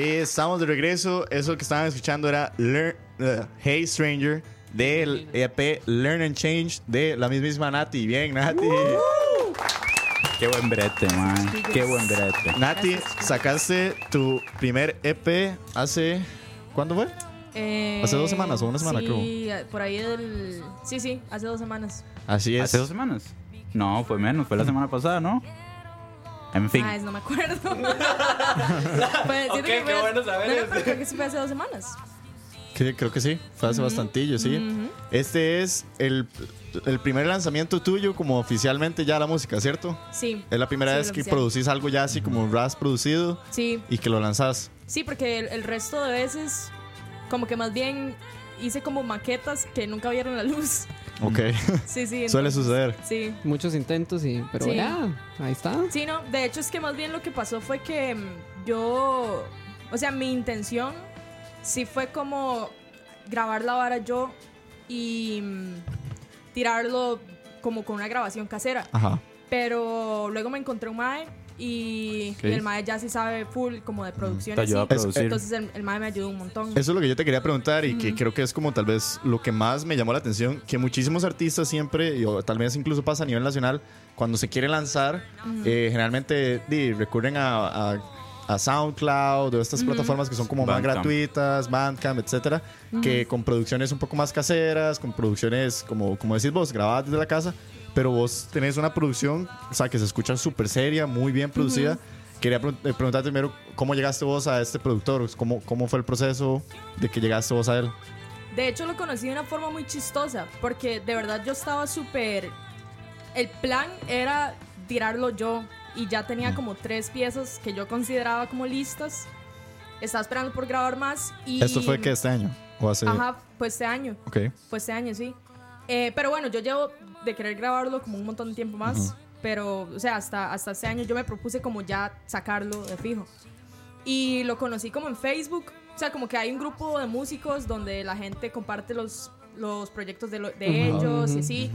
Estamos de regreso. Eso que estaban escuchando era Learn- uh, Hey Stranger del EP Learn and Change de la mismísima Nati. Bien, Nati. Qué buen brete, man. Qué buen brete. Nati, sacaste tu primer EP hace. ¿Cuándo fue? Eh, ¿Hace dos semanas o una semana, sí, creo? eh, por ahí del... Sí, sí, hace dos semanas. Así es. ¿Hace dos semanas? No, fue menos. Fue la semana pasada, ¿no? En fin. Ah, es- no me acuerdo. Pues, siento que fue- No, no, pero creo que sí fue hace dos semanas. Que- creo que sí, fue hace bastantillo, sí. Este es el, el primer lanzamiento tuyo como oficialmente ya la música, ¿cierto? Sí. Es la primera Sí, vez que oficial. producís algo ya así como RAS producido Sí, y que lo lanzás. sí, porque el, el resto de veces, como que más bien hice como maquetas que nunca vieron la luz. Ok. Sí, sí. Suele entonces- suceder. Sí. Muchos intentos, y, pero Sí. ya, ahí está. Sí, no, de hecho es que más bien lo que pasó fue que mm, yo, o sea, mi intención sí fue como grabar la vara yo y mm, tirarlo como con una grabación casera. Ajá. Pero luego me encontré un mae y, el mae ya sí sabe full como de producción. Te y ayuda a así. producir. Entonces el, el mae me ayudó un montón. Eso es lo que yo te quería preguntar y que creo que es como tal vez lo que más me llamó la atención, que muchísimos artistas siempre, y o tal vez incluso pasa a nivel nacional, cuando se quiere lanzar, eh, generalmente di, recurren a, a- a SoundCloud o estas plataformas que son como más Bandcamp. gratuitas, Bandcamp, etcétera, que con producciones un poco más caseras, con producciones, como, como decís vos, grabadas desde la casa, pero vos tenés una producción, o sea, que se escucha súper seria, muy bien producida. Quería pre- eh, preguntarte primero, ¿cómo llegaste vos a este productor? ¿Cómo, ¿Cómo fue el proceso de que llegaste vos a él? De hecho, lo conocí de una forma muy chistosa, porque de verdad yo estaba súper... El plan era tirarlo yo, y ya tenía como tres piezas que yo consideraba como listas. Estaba esperando por grabar más y... ¿Esto fue que este año? ¿O hace...? Ajá, pues este año. Ok. Pues este año, sí. Eh, pero bueno, yo llevo de querer grabarlo como un montón de tiempo más. Pero, o sea, hasta, hasta este año yo me propuse como ya sacarlo de fijo. Y lo conocí como en Facebook. O sea, como que hay un grupo de músicos donde la gente comparte los, los proyectos de, lo- de ellos y así.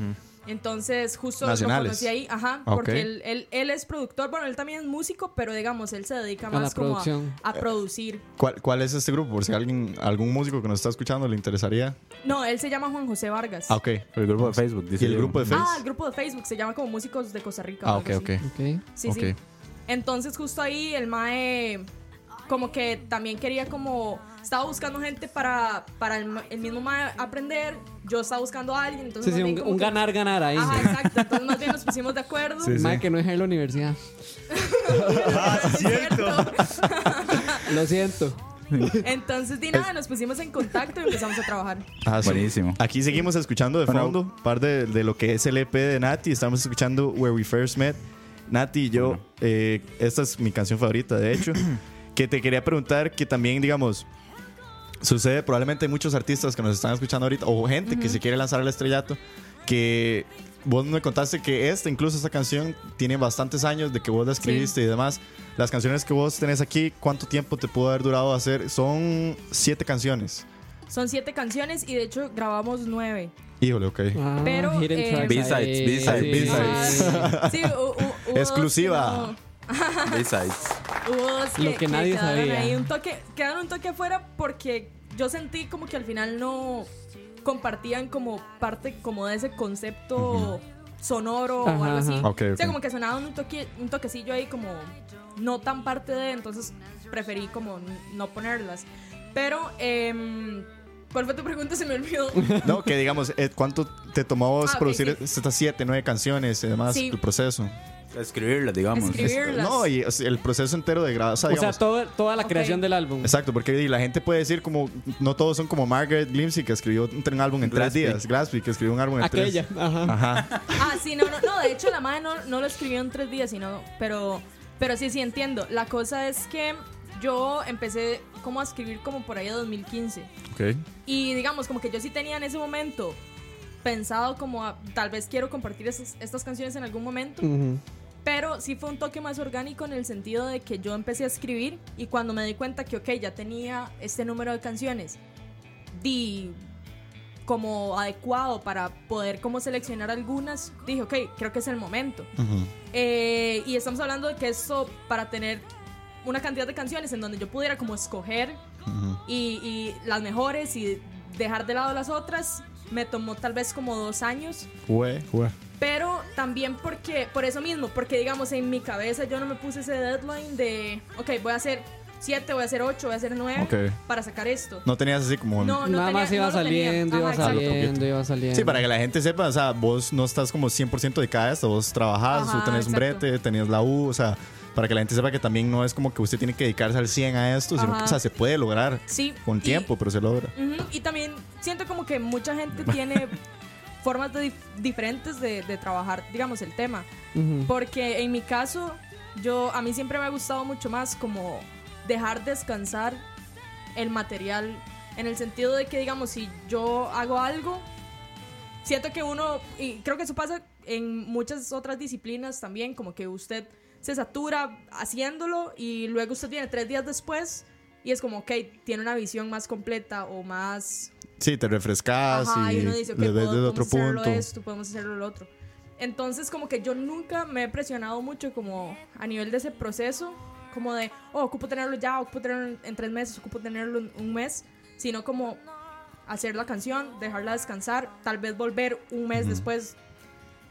Entonces, justo Nacionales. lo conocí ahí, ajá, Ok. porque él, él, él es productor, bueno, él también es músico, pero digamos, él se dedica A la más como a, producir. ¿Cuál, ¿Cuál es este grupo? Por si alguien, algún músico que nos está escuchando le interesaría. No, él se llama Juan José Vargas. Ah, ok. El grupo de Facebook. ¿Y el yo. grupo de Facebook? Ah, el grupo de Facebook se llama como Músicos de Costa Rica. Ah, ok, ok. Sí, sí. Entonces justo ahí el Mae como que también quería como... Estaba buscando gente para, para el, el mismo aprender. Yo estaba buscando a alguien. Entonces Sí, sí, un, un que- ganar-ganar ahí. Ajá, exacto. Entonces más bien nos pusimos de acuerdo. Sí, sí. Mae, que no dejé la universidad. Ah, Es cierto. Lo siento. Entonces, di nada, nos pusimos en contacto y empezamos a trabajar. Ah, sí. Buenísimo. Aquí seguimos escuchando de Bueno. fondo parte de, de lo que es el EP de Nati. Estamos escuchando Where We First Met. Nati y yo, eh, esta es mi canción favorita, de hecho. que te quería preguntar que también, digamos, sucede probablemente hay muchos artistas que nos están escuchando ahorita, o gente que se quiere lanzar al estrellato, que vos me contaste que esta, incluso esta canción, tiene bastantes años de que vos la escribiste y demás. Las canciones que vos tenés aquí, ¿cuánto tiempo te pudo haber durado hacer? Son siete canciones. Son siete canciones y de hecho grabamos nueve. Híjole, ok. Ah, Pero, eh, B-sides. B-sides, Sí. B-sides. Sí, Exclusiva. no- B-sides. Hubo Lo que nadie quedaron sabía. ahí un toque, quedaron un toque afuera porque yo sentí como que al final no compartían como parte como de ese concepto sonoro o algo así. ajá. Ok, O sea, como que sonaban un, toque, un toquecillo ahí como no tan parte de, entonces preferí como no ponerlas. Pero, em, ¿cuál fue tu pregunta? Se me olvidó. No, que digamos, eh, ¿cuánto te tomó Ah, producir sí. estas siete, nueve canciones y demás, Sí. el proceso? Escribirla, digamos. Escribirlas. No, y o sea, el proceso entero de grabar. O sea, O sea, todo- toda la Ok. creación del álbum. Exacto, porque la gente puede decir como no todos son como Margaret Glimsey que escribió un, un álbum en tres días, Glaspie que escribió un álbum en Aquella. tres. Ajá. Ajá. Ah, sí, no, no, no, de hecho la madre no, no lo escribió en tres días, sino, pero, pero sí, sí entiendo. La cosa es que yo empecé como a escribir como por ahí de 2015. Ok. Y digamos, como que yo sí tenía en ese momento pensado como a- tal vez quiero compartir esas- estas canciones en algún momento. Ujú. Pero sí fue un toque más orgánico en el sentido de que yo empecé a escribir y cuando me di cuenta que, ok, ya tenía este número de canciones, di como adecuado para poder como seleccionar algunas, dije, ok, creo que es el momento. Ujú. Eh, y estamos hablando de que esto para tener una cantidad de canciones en donde yo pudiera como escoger Ujú. y, y las mejores y dejar de lado las otras, me tomó tal vez como dos años. Jue, jue. Pero también porque, por eso mismo, porque digamos en mi cabeza yo no me puse ese deadline de, ok, voy a hacer 7, voy a hacer 8, voy a hacer 9 Ok. para sacar esto. No tenías así como No, no Nada tenía- más iba no saliendo, iba saliendo, iba saliendo. Sí, para que la gente sepa, o sea, vos no estás como 100% dedicada a esto, vos trabajás, Ajá, tú tenés un brete, tenías la U, o sea, para que la gente sepa que también no es como que usted tiene que dedicarse al 100 a esto, sino que, o sea, se puede lograr Sí. con y- tiempo, pero se logra. Y también siento como que mucha gente tiene formas de dif- diferentes de, de trabajar, digamos, el tema. Porque en mi caso, yo a mí siempre me ha gustado mucho más como dejar descansar el material en el sentido de que digamos si yo hago algo siento que uno y creo que eso pasa en muchas otras disciplinas también como que usted se satura haciéndolo y luego usted viene tres días después y es como ok tiene una visión más completa o más Sí, te refrescas Ajá, y, y uno dice, ok, le ves desde otro podemos hacerlo punto. esto, podemos hacerlo lo otro. Entonces, como que yo nunca me he presionado mucho como a nivel de ese proceso, como de, oh, ocupo tenerlo ya, ocupo tenerlo en, en tres meses, ocupo tenerlo en un mes, sino como hacer la canción, dejarla descansar, tal vez volver un mes después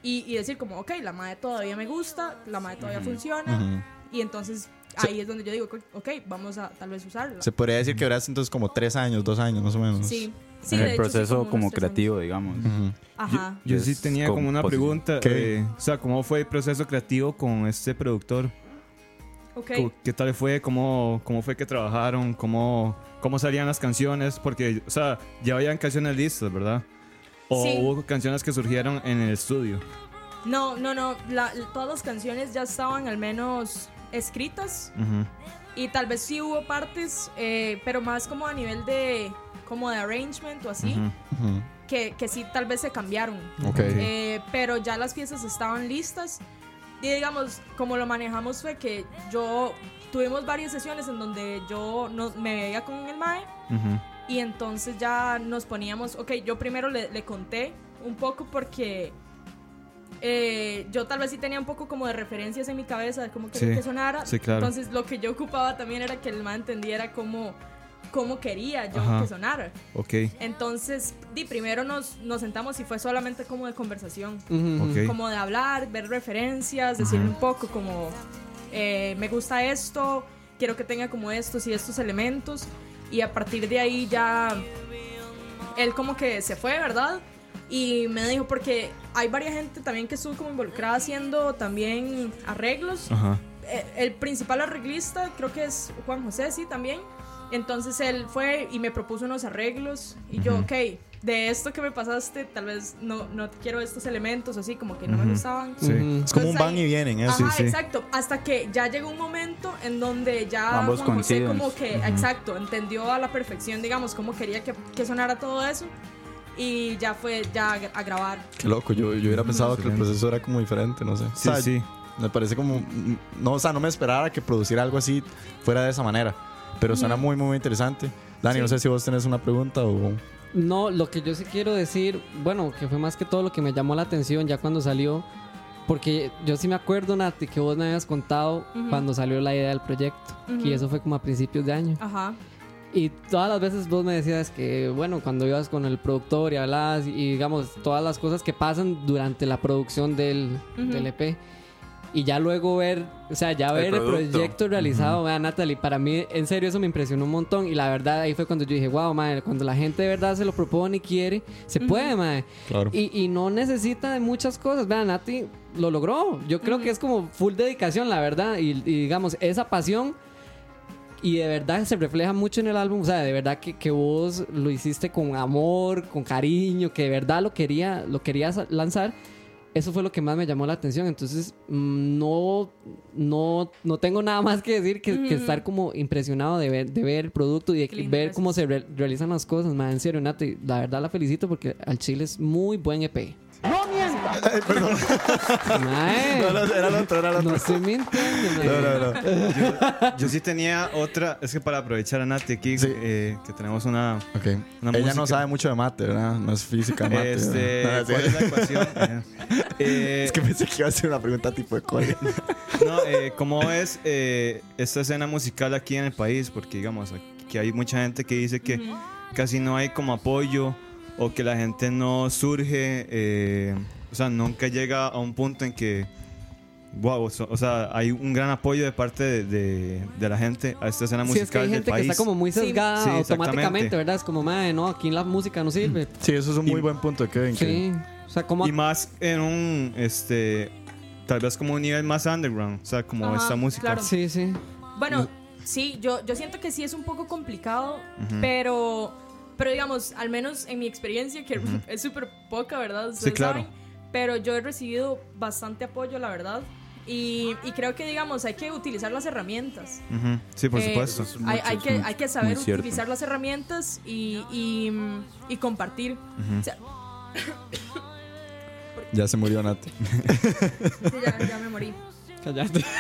y, y decir como, ok, la madre todavía me gusta, la madre todavía funciona, Ujú. y entonces ahí es donde yo digo, ok, vamos a tal vez usarla. Se podría decir que verás entonces como tres años, dos años más o menos. Sí, sí, en el hecho, sí, proceso unos como tres creativo, digamos. Ujú. años. Ajá. Yo sí Es tenía como una pregunta. ¿Qué? eh, o sea, ¿cómo fue el proceso creativo con este productor? Ok. ¿Cómo- ¿Qué tal fue? ¿Cómo, cómo fue que trabajaron? ¿Cómo, ¿Cómo salían las canciones? Porque, o sea, ya habían canciones listas, ¿verdad? ¿O Sí. hubo canciones que surgieron en el estudio? No, no, no. la- todas las canciones ya estaban al menos escritas. Ujú. Y tal vez sí hubo partes, eh, pero más como a nivel de como de arrangement o así, Ujú. Ujú. que, que sí tal vez se cambiaron. Ok. Eh, pero ya las piezas estaban listas. Y digamos, como lo manejamos fue que yo tuvimos varias sesiones en donde yo no, me veía con el MAE. Y entonces ya nos poníamos, ok, yo primero le, le conté un poco porque eh, yo tal vez sí tenía un poco como de referencias en mi cabeza de cómo quería Sí, que sonara. sí, claro. Entonces lo que yo ocupaba también era que el MAE entendiera cómo, cómo quería yo Ajá. que sonara. Ok, Entonces, di, primero nos, nos sentamos y fue solamente como de conversación Ujú, ujú. ok. como de hablar, ver referencias, decir un poco como eh, me gusta esto, quiero que tenga como estos y estos elementos y a partir de ahí ya él como que se fue, ¿verdad? Y me dijo porque hay varias gente también que estuvo como involucrada haciendo también arreglos. Ajá. Eh, el principal arreglista creo que es Juan José, sí, también. Entonces él fue y me propuso unos arreglos y yo, ok, de esto que me pasaste, tal vez no, no quiero estos elementos así como que no me gustaban. Sí. Es como un Entonces van y vienen, eso. Ajá, sí. exacto. Hasta que ya llegó un momento en donde ya Ambos Juan José como que, exacto, entendió a la perfección, digamos, cómo quería que, que sonara todo eso. Y ya fue ya a, grabar. Qué loco, yo, yo hubiera pensado que el proceso era como diferente, no sé. Sí, O sea, sí. Me parece como. No, o sea, no me esperaba que producir algo así fuera de esa manera. Pero suena muy, muy interesante. Dani, no sé si vos tenés una pregunta o. No, lo que yo sí quiero decir, bueno, que fue más que todo lo que me llamó la atención ya cuando salió, porque yo sí me acuerdo, Nati, que vos me habías contado cuando salió la idea del proyecto, y eso fue como a principios de año. Ajá. Y todas las veces vos me decías que, bueno, cuando ibas con el productor y hablabas, y digamos, todas las cosas que pasan durante la producción del, del EP. Y ya luego ver, o sea, ya ver el, proyecto realizado, vea, Natalie, para mí, en serio, eso me impresionó un montón. Y la verdad, ahí fue cuando yo dije, wow, madre, cuando la gente de verdad se lo propone y quiere, se puede, madre. Claro. Y, y no necesita de muchas cosas. Vean, Nati, lo logró. Yo creo que es como full dedicación, la verdad. Y, y digamos, esa pasión. Y de verdad se refleja mucho en el álbum. O sea, de verdad que, que vos lo hiciste con amor, con cariño, que de verdad lo, quería, lo querías lanzar. Eso fue lo que más me llamó la atención. Entonces, mm, no, no, no tengo nada más que decir que, que estar como impresionado de ver, de ver el producto y de ver gracias. cómo se re- realizan las cosas. Man, en serio, Nati, la verdad la felicito porque al Chile es muy buen EP. ¡No Mae, No, no, era el otro, era el otro. no estoy mintiendo, mae. No, no, no. Yo sí tenía otra, es que para aprovechar a Nati aquí, Sí. eh, que tenemos una... Ok. Una Ella música. no sabe mucho de mate, ¿verdad? No es física, mate. Este, ¿verdad? No, sí. ¿Cuál es la ecuación? Eh, eh, Es que pensé que iba a ser una pregunta tipo de cole. No, eh, ¿cómo es eh, esta escena musical aquí en el país? Porque, digamos, que hay mucha gente que dice que casi no hay como apoyo o que la gente no surge, eh, sea, nunca llega a un punto en que, wow, o, so- o sea, hay un gran apoyo de parte de, de- de la gente a esta escena Sí, musical es que hay del gente que país. está como muy Sí. sesgada Sí, automáticamente. ¿verdad? Es como, madre, no, aquí la música no sirve. Sí, eso es un muy Y- buen punto de Kevin. que- Sí. O sea, como... Y más en un, este, tal vez como un nivel más underground, o sea, como Ajá, esta música. claro. Sí, sí. Bueno, sí, yo, yo siento que sí es un poco complicado, pero, pero digamos, al menos en mi experiencia, que es súper poca, ¿verdad? Ustedes claro. saben, pero yo he recibido bastante apoyo, la verdad. Y, y creo que, digamos, hay que utilizar las herramientas. Ujú, Sí, por Eh, supuesto. es hay, mucho, hay es que, hay que saber utilizar las herramientas y, y, y compartir. O sea, Ya se murió Nati. sí, ya, ya me morí. Callate.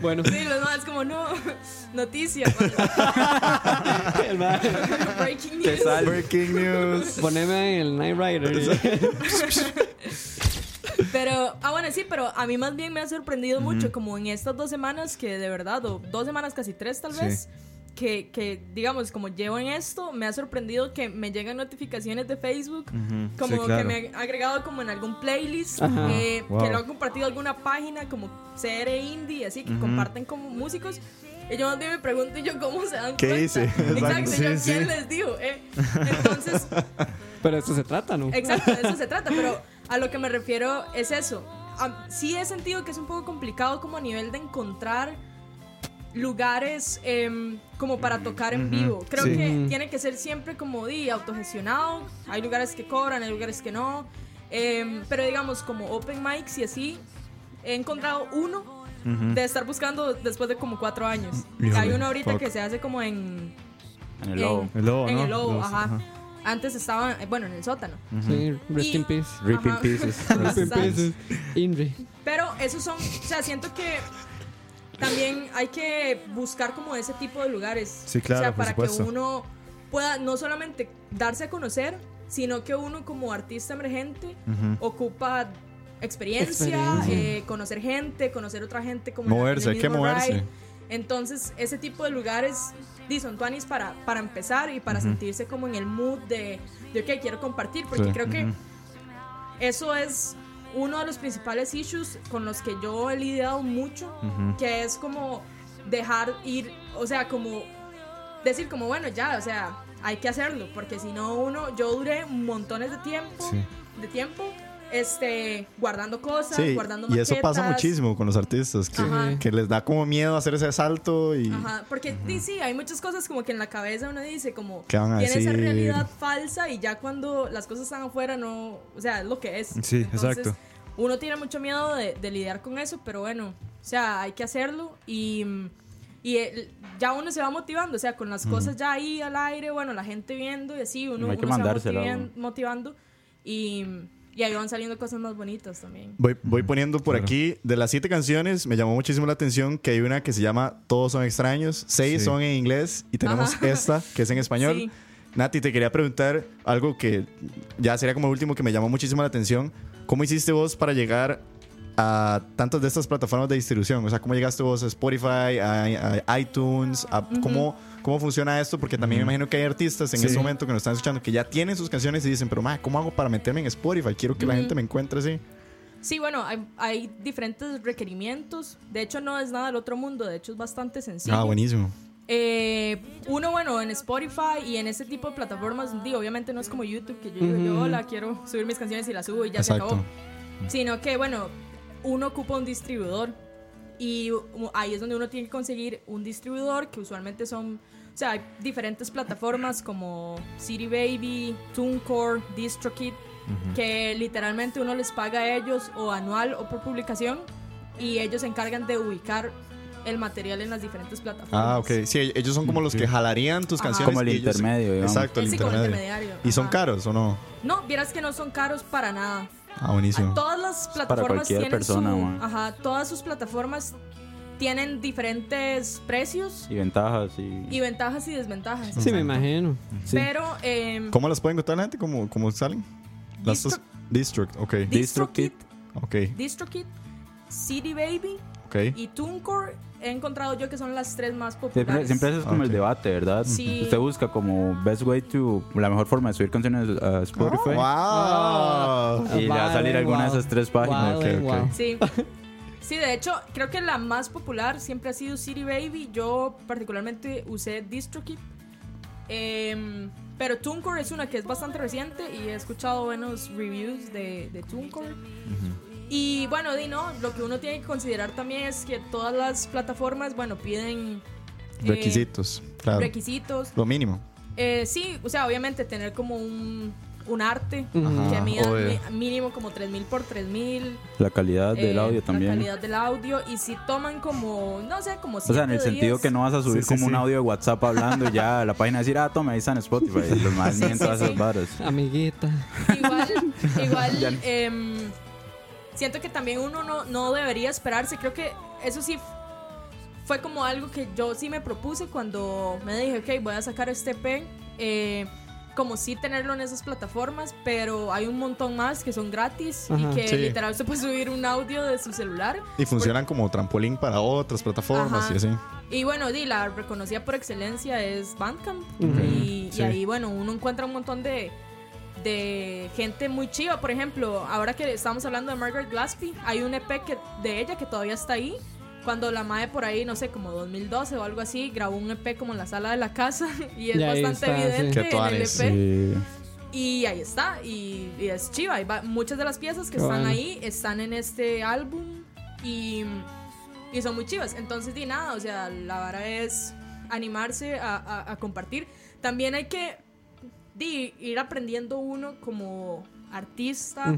Bueno. sí, los demás como, no, noticia. cuando- El Breaking news. Breaking news. Poneme el Night Rider. Pero, ah, bueno, sí, pero a mí más bien me ha sorprendido mucho, como en estas dos semanas que de verdad, o dos semanas, casi tres tal Sí. vez, que, que, digamos, como llevo en esto, me ha sorprendido que me llegan notificaciones de Facebook, como sí, claro. que me ha agregado como en algún playlist, eh, Wow. que lo han compartido alguna página como CR Indie, así que comparten como músicos. Y yo más bien me pregunto, ¿y yo cómo se dan ¿Qué cuenta? hice? Exacto, y yo, Sí, ¿quién sí. les dijo? Eh, Entonces, Pero esto se trata, ¿no? Exacto, de eso se trata, pero a lo que me refiero es eso. Am- sí he sentido que es un poco complicado como a nivel de encontrar lugares em, como para tocar en vivo. Creo sí. que tiene que ser siempre como di autogestionado. Hay lugares que cobran, hay lugares que no. Em, pero digamos como open mics y así, he encontrado uno de estar buscando después de como cuatro años. Híjole, hay uno ahorita fuck. que se hace como en... En el lobo. El lobo, en ¿no? el lobo, Los- ajá. Antes estaba, eh, bueno, en el sótano. Sí, rest Y- in peace. Rip in Ajá. pieces. Rest in peace. Inri. Pero esos son, o sea, siento que también hay que buscar como ese tipo de lugares. Sí, claro, O sea, por para supuesto. que uno pueda no solamente darse a conocer, sino que uno como artista emergente Ujú. ocupa experiencia, Experiencia. eh, conocer gente, conocer otra gente como en Moverse, hay que moverse. ride. Entonces, ese tipo de lugares son tuanis para, para empezar y para sentirse como en el mood de, de ok, quiero compartir, porque Sí. creo que eso es uno de los principales issues con los que yo he lidiado mucho, que es como dejar ir, o sea, como decir como, bueno, ya, o sea, hay que hacerlo, porque si no uno, yo duré montones de tiempo, Sí. de tiempo, este, guardando cosas, Sí, guardando y eso pasa muchísimo con los artistas, que, les da como miedo hacer ese salto y... Ajá, porque sí, sí, hay muchas cosas como que en la cabeza uno dice como ¿Qué van a tiene esa realidad falsa y ya cuando las cosas están afuera no, o sea, es lo que es. Sí, Entonces, exacto. Uno tiene mucho miedo de, de lidiar con eso, pero bueno, o sea, hay que hacerlo y, y el- ya uno se va motivando, o sea, con las cosas ya ahí al aire, bueno, la gente viendo y así, uno, Hay que uno se va motivando y, y ahí van saliendo cosas más bonitas también. Voy, voy poniendo por Claro. aquí, de las siete canciones, me llamó muchísimo la atención que hay una que se llama Todos son extraños, seis Sí. son en inglés y tenemos Ajá. esta que es en español. Sí. Nati, te quería preguntar algo que ya sería como el último que me llamó muchísimo la atención. ¿Cómo hiciste vos para llegar a tantas de estas plataformas de distribución? O sea, ¿cómo llegaste vos a Spotify, a, a iTunes? A, ¿cómo, ¿Cómo funciona esto? Porque también me imagino que hay artistas en Sí. este momento que nos están escuchando que ya tienen sus canciones y dicen, pero ma, ¿cómo hago para meterme en Spotify? Quiero que la gente me encuentre así. Sí, bueno, hay, hay diferentes requerimientos. De hecho, no es nada del otro mundo. De hecho, es bastante sencillo. Ah, buenísimo. Eh, uno, bueno, en Spotify y en ese tipo de plataformas, digo, obviamente no es como YouTube, que yo digo, yo, hola, quiero subir mis canciones y las subo y ya Exacto. se acabó. sino que, bueno, uno ocupa un distribuidor y ahí es donde uno tiene que conseguir un distribuidor que usualmente son, o sea, hay diferentes plataformas como City Baby, TuneCore, DistroKid, que literalmente uno les paga a ellos o anual o por publicación y ellos se encargan de ubicar el material en las diferentes plataformas. Ah, ok. Sí, ellos son como los que jalarían tus Ajá. canciones. Como el ellos- intermedio, digamos. Exacto, el Sí, como el intermedio. intermediario. ¿Y son caros o no? No, vieras que no son caros para nada. Ah, buenísimo. Todas las plataformas cualquier tienen persona, su, ajá, todas sus plataformas tienen diferentes precios Y ventajas y... y ventajas y desventajas. Sí, me imagino. Sí. Pero em, ¿Cómo las pueden encontrar la gente? ¿Cómo, cómo salen? Las dos. District, ok. DistroKid, Ok, DistroKid, CD Baby y TuneCore he encontrado yo que son las tres más Siempre, populares. siempre ese es como el debate, ¿verdad? Sí. Usted busca como best way to... La mejor forma de subir canciones a Spotify. ¡Wow! Y le va a salir alguna de esas tres páginas. Sí. Sí, de hecho, creo que la más popular siempre ha sido City Baby. Yo particularmente usé DistroKid. Em, pero TuneCore es una que es bastante reciente y he escuchado buenos reviews de, de TuneCore. Y bueno, di no, lo que uno tiene que considerar también es que todas las plataformas, bueno, piden eh, Requisitos, claro. requisitos. Lo mínimo. Eh, sí, o sea, obviamente tener como un, un arte Ujú. que mida mínimo como 3000 por 3000. La calidad del eh, audio también. La calidad del audio. Y si toman como, no sé, como O sea, en el sentido días. que no vas a subir Sí, sí, como un sí. audio de WhatsApp hablando y ya a la página decir, ah, toma, ahí está en Spotify. Los más Sí, miren sí, todas sí. esas varas. Amiguita. Igual, igual, no. Siento que también uno no, no debería esperarse. Creo que eso sí fue como algo que yo sí me propuse cuando me dije, ok, voy a sacar este EP. eh, como sí tenerlo en esas plataformas, pero hay un montón más que son gratis Ajá. y que Sí. literal se puede subir un audio de su celular. Y funcionan como trampolín para otras plataformas Ajá. y así. Y bueno, di, la reconocida por excelencia es Bandcamp. Ujú. y, y Sí. ahí, bueno, uno encuentra un montón de, de gente muy chiva. Por ejemplo, ahora que estamos hablando de Margaret Glaspie, hay un EP que, de ella que todavía está ahí. Cuando la madre por ahí, no sé, como 2012 o algo así, grabó un EP como en la sala de la casa y es Y bastante está, sí. evidente Qué en el. EP. Sí. Y ahí está, y, y es chiva. Va- muchas de las piezas que Qué están bueno. ahí están en este álbum y, y son muy chivas. Entonces, di nada, o sea, la vara es animarse a, a- a compartir. También hay que ir aprendiendo uno como artista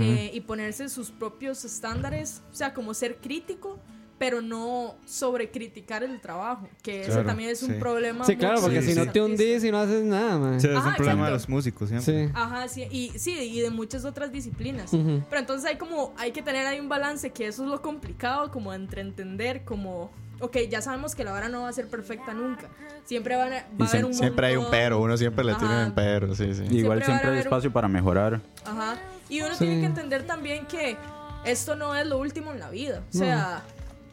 eh, y ponerse sus propios estándares, o sea, como ser crítico. Pero no sobrecriticar el trabajo, que ese Claro, también es un sí. problema. Sí, claro, porque si no te hundís y no haces nada, man. Sí, es Ajá, un problema de los músicos siempre. Sí. Ajá, sí, y sí, y de muchas otras disciplinas. Pero entonces hay como, hay que tener ahí un balance, que eso es lo complicado, como entre entender, como, ok, ya sabemos que la vara no va a ser perfecta nunca. Siempre van a, va Y a haber un Siempre hay un pero, uno siempre le tiene un pero, sí, sí. Igual Siempre hay espacio para mejorar. Ajá. Y uno Sí. tiene que entender también que esto no es lo último en la vida. O sea,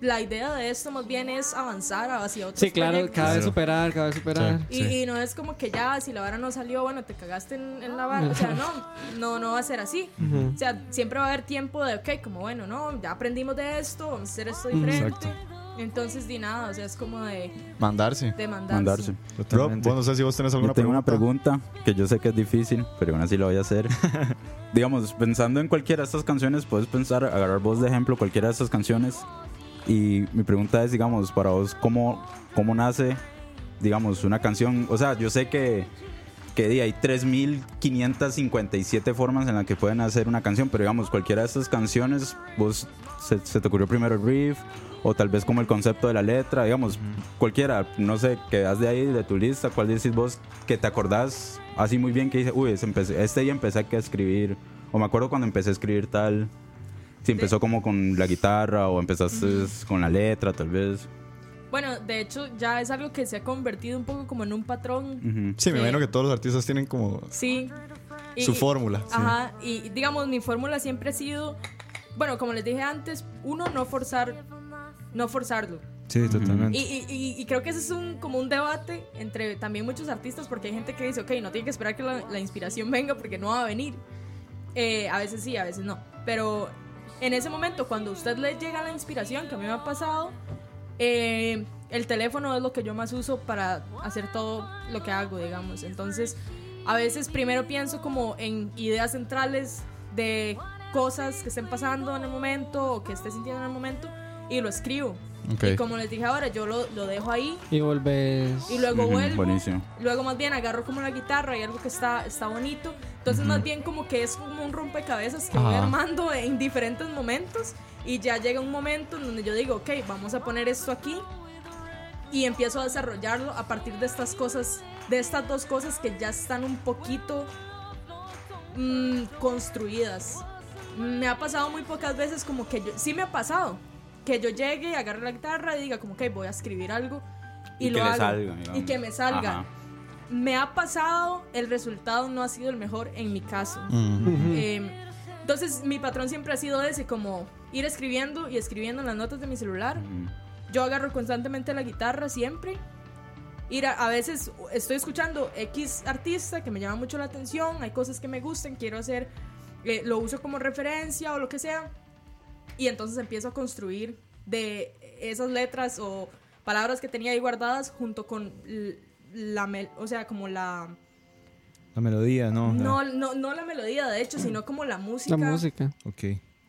la idea de esto más bien es avanzar hacia otros Sí, claro, proyectos. cada vez superar, cada vez superar. Sí. Y, y no es como que ya, si la vara no salió, bueno, te cagaste en, en la vara. O sea, no, no, no va a ser así. O sea, siempre va a haber tiempo de, ok, como bueno, no, ya aprendimos de esto, vamos a hacer esto diferente. Exacto. Entonces, di nada, o sea, es como de, Mandarse. de mandarse. Mandarse. Rob, vos no sé si vos tenés Yo alguna tengo una pregunta. pregunta que yo sé que es difícil, pero aún así lo voy a hacer. Digamos, pensando en cualquiera de estas canciones, puedes pensar, agarrar vos de ejemplo cualquiera de estas canciones. Y mi pregunta es, digamos, para vos, ¿cómo, cómo nace, digamos, una canción? O sea, yo sé que, que hay 3.557 formas en las que pueden hacer una canción, pero digamos, cualquiera de estas canciones, vos se, se te ocurrió primero el riff, o tal vez como el concepto de la letra, digamos, cualquiera, no sé, que das de ahí, de tu lista, cuál decís vos que te acordás así muy bien que dice, uy, empecé- este día empecé a escribir, o me acuerdo cuando empecé a escribir tal, si empezó como con la guitarra o empezaste con la letra, tal vez. Bueno, de hecho, ya es algo que se ha convertido un poco como en un patrón. Ujú. Sí, me imagino que todos los artistas tienen como Sí. Y- su y- fórmula. sí. Ajá, y digamos, mi fórmula siempre ha sido, bueno, como les dije antes, uno, no forzar, no forzarlo. Sí, totalmente. Y, y- y- y creo que ese es un, como un debate entre también muchos artistas, porque hay gente que dice, ok, no tiene que esperar que la, la inspiración venga porque no va a venir. Eh, a veces sí, a veces no. Pero en ese momento, cuando a usted le llega la inspiración, que a mí me ha pasado, eh, el teléfono es lo que yo más uso para hacer todo lo que hago, digamos. Entonces, a veces primero pienso como en ideas centrales de cosas que estén pasando en el momento o que esté sintiendo en el momento y lo escribo. Ok. Y como les dije ahora, yo lo, lo dejo ahí Y volves. y luego Ujú, vuelvo. buenísimo. Luego más bien agarro como la guitarra y algo que está, está bonito. Entonces más bien como que es como un rompecabezas que voy Ajá. armando en diferentes momentos y ya llega un momento en donde yo digo, ok, vamos a poner esto aquí y empiezo a desarrollarlo a partir de estas cosas, de estas dos cosas que ya están un poquito mm, construidas. Me ha pasado muy pocas veces como que yo, sí me ha pasado, que yo llegue, agarre la guitarra y diga como, ok, voy a escribir algo y, Y lo que hago. salga, y que me salga. Ajá. Me ha pasado, el resultado no ha sido el mejor en mi caso. Eh, entonces mi patrón siempre ha sido ese, como ir escribiendo y escribiendo en las notas de mi celular. Yo agarro constantemente la guitarra siempre. Ir a, a veces estoy escuchando X artista que me llama mucho la atención, hay cosas que me gustan, quiero hacer, eh, lo uso como referencia o lo que sea. Y entonces empiezo a construir de esas letras o palabras que tenía ahí guardadas junto con la, mel- o sea, como la... La melodía, ¿no? No, no, no la melodía, de hecho, sino como la música. La música. Ok.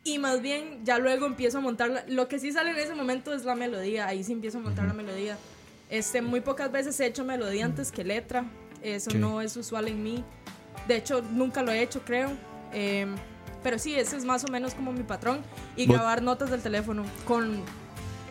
Y más bien, ya luego empiezo a montar. la- lo que sí sale en ese momento es la melodía. Ahí sí empiezo a montar la melodía. Este, muy pocas veces he hecho melodía antes que letra. Eso Ok. no es usual en mí. De hecho, nunca lo he hecho, creo. Em, pero sí, ese es más o menos como mi patrón. Y Vos- grabar notas del teléfono con.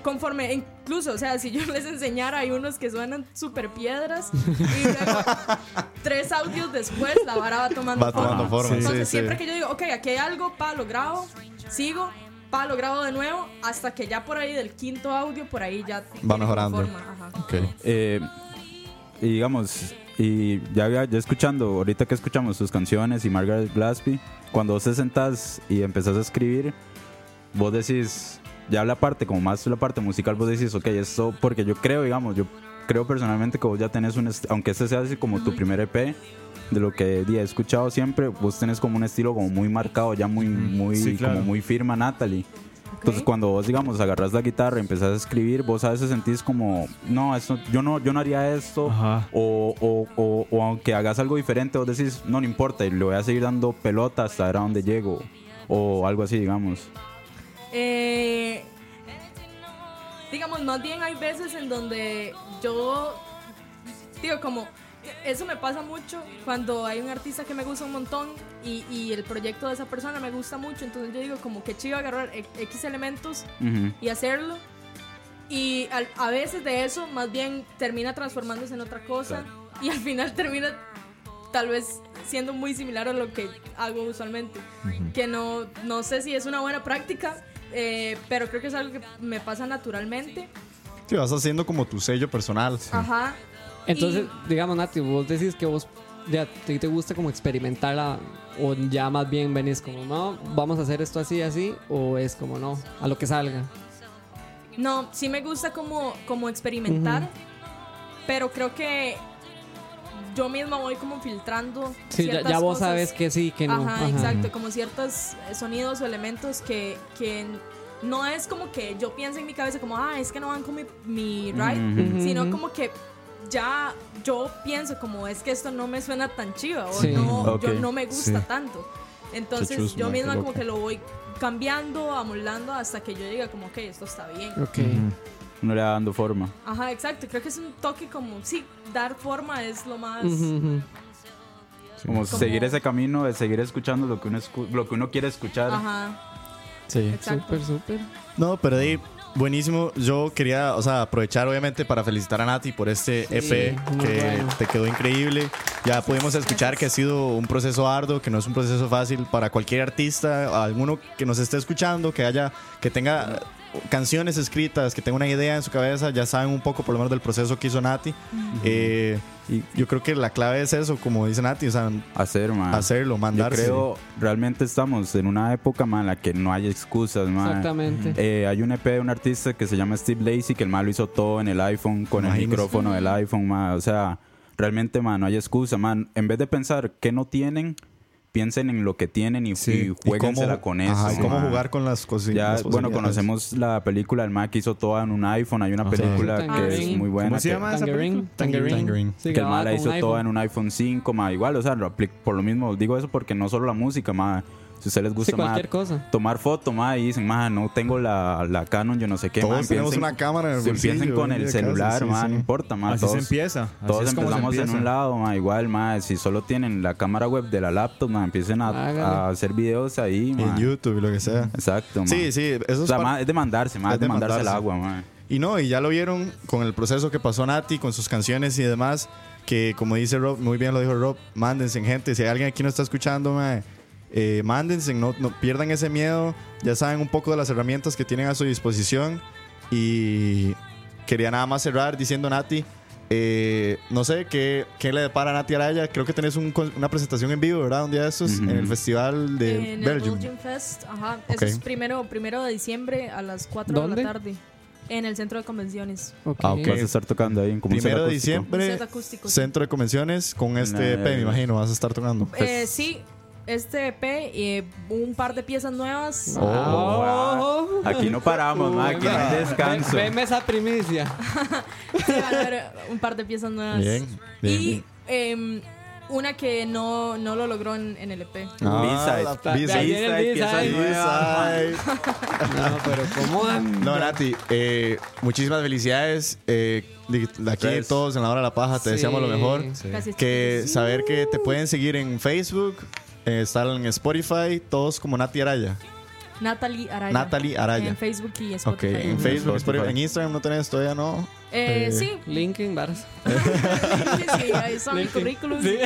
Conforme, incluso, o sea, si yo les enseñara, hay unos que suenan súper piedras y luego tres audios después la vara va tomando Va tomando forma. sí, entonces, sí. siempre que yo digo, ok, aquí hay algo, pa, lo grabo, sigo, pa, lo grabo de nuevo, hasta que ya por ahí del quinto audio, por ahí ya tiene mejorando. forma, ajá. Ok. Eh, y digamos, y ya, ya, ya escuchando, ahorita que escuchamos sus canciones y Margaret Gillespie, cuando vos te sentás y empezás a escribir, vos decís, ya la parte, como más la parte musical, vos decís, ok, esto, porque yo creo, digamos, yo creo personalmente que vos ya tenés un, aunque este sea así como tu primer EP, de lo que he escuchado siempre, vos tenés como un estilo como muy marcado, ya muy, muy, Sí, claro. como muy firma, Natalie. Entonces cuando vos digamos agarras la guitarra y empezás a escribir, vos a veces sentís como, no, esto, yo no, yo no haría esto, o, o, o aunque hagas algo diferente, vos decís, no, no importa, y le voy a seguir dando pelota hasta ver a dónde llego, o algo así, digamos. Eh, digamos, más bien hay veces en donde yo digo como eso me pasa mucho cuando hay un artista que me gusta un montón y, y el proyecto de esa persona me gusta mucho, entonces yo digo como que chido agarrar e- X elementos y hacerlo. Y a veces de eso más bien termina transformándose en otra cosa y al final termina tal vez siendo muy similar a lo que hago usualmente. Que no, no sé si es una buena práctica, eh, pero creo que es algo que me pasa naturalmente. Sí, vas haciendo como tu sello personal. Ajá. Entonces, Y- digamos, Nati, vos decís que vos ya te, te gusta como experimentarla o ya más bien venís como, no, vamos a hacer esto así, así, o es como, no, a lo que salga. No, sí me gusta como, como experimentar, pero creo que yo misma voy como filtrando. Sí, ya, ciertas ya vos cosas. sabes que sí, que no. Ajá, exacto, como ciertos eh, sonidos o elementos que, que no es como que yo piense en mi cabeza como, ah, es que no van con mi, mi ride, sino como que ya yo pienso como es que esto no me suena tan chido o Sí. no, Ok, yo no me gusta sí. tanto. Entonces chusma, yo misma como que lo voy cambiando, amoldando hasta que yo diga como, ok, esto está bien. Ok. Uno le va dando forma. Ajá, exacto, creo que es un toque como, sí, dar forma es lo más... Ujú. Como, Como- seguir ese camino de seguir escuchando lo que uno, escu- lo que uno quiere escuchar. Ajá, Sí. Súper, súper. No, pero di, buenísimo. Yo quería, o sea, aprovechar obviamente para felicitar a Nati por este EP que bueno. te quedó increíble. Ya pudimos escuchar que ha sido un proceso arduo, que no es un proceso fácil para cualquier artista, alguno que nos esté escuchando, que haya, que tenga canciones escritas, que tenga una idea en su cabeza, ya saben un poco por lo menos del proceso que hizo Nati. Eh, y yo creo que la clave es eso, como dice Nati, o sea, Hacer, man. hacerlo, Yo mandarse. creo, realmente estamos en una época, man, en la que no hay excusas, man. Exactamente. Eh, hay un EP de un artista que se llama Steve Lacy, que el mal lo hizo todo en el iPhone, con el micrófono del iPhone, man. O sea, realmente, man, no hay excusa, man. En vez de pensar que no tienen, piensen en lo que tienen y, Sí. y Y jueguensela con eso. ajá, y cómo jugar con las las bueno, conocemos la película del Mac que hizo toda en un iPhone. Hay una Ajá. película Sí. que es muy buena. ¿Cómo se que- llama esa Tangerine. película? Tangerine. Tangerine. Sí, que el mal la hizo toda en un iPhone 5, ma, igual, o sea, por lo mismo digo eso porque no solo la música, ma, Si a ustedes les Sí, gusta, ma, cosa. tomar foto, ma, y dicen, ma, no tengo la, la Canon, yo no sé qué, ma, Todos tenemos empiecen- una cámara en el si empiecen con el casa, celular, sí, sí. no importa, ma, Así todos, se empieza. Así todos empezamos en un lado, ma, igual, ma, si solo tienen la cámara web de la laptop, ma, empiecen a, hacer videos ahí, ma. En YouTube y lo que sea. Exacto, ma. Sí, sí, eso O es sea, par- ma, es de mandarse, ma, es es de de mandarse el agua, ma. Y no, y ya lo vieron con el proceso que pasó Nati, con sus canciones y demás, que como dice Rob, muy bien lo dijo Rob, mándense gente, si hay alguien aquí no está escuchando, eh, mándense, no, no pierdan ese miedo, ya saben un poco de las herramientas que tienen a su disposición y quería nada más cerrar diciendo Nati, eh, no sé ¿qué, qué le depara a Nati Araya, creo que tenés un una presentación en vivo, ¿verdad? Un día de estos Ujú. en el festival de en Belgium. el Belgium Fest, ajá. Ok. Eso es primero, primero de diciembre a las 4 ¿Dónde? de la tarde. En el centro de convenciones. Ok. Ah, ok. Vas a estar tocando ahí en como Primero de diciembre, acústico. sí. centro de convenciones con este Nah, EP, me imagino, vas a estar tocando. Eh, sí, este EP, eh, un par de piezas nuevas. Oh. Aquí no paramos, ma, aquí no hay descanso. Ve- Veme esa primicia. Sí, van a haber un par de piezas nuevas. Bien, bien, y bien. em, una que no, no lo logró en, en el EP. Ah, B-side. la B-side. No, pero ¿cómo anda? No, Nati, eh, muchísimas felicidades. Eh, de, de aquí Gracias. todos en la hora de la paja, te Sí. deseamos lo mejor. Gracias, Que saber que te pueden seguir en Facebook, eh, estar en Spotify, todos como Nati Araya. Natalie Araya. Natalie Araya. En Facebook y Ok, Spotify. en Facebook, Spotify. Spotify. en Instagram no tenés todavía, ¿no? Eh, Eh, sí, Linkin, varas. sí, ahí está mi LinkedIn. currículum. Sí.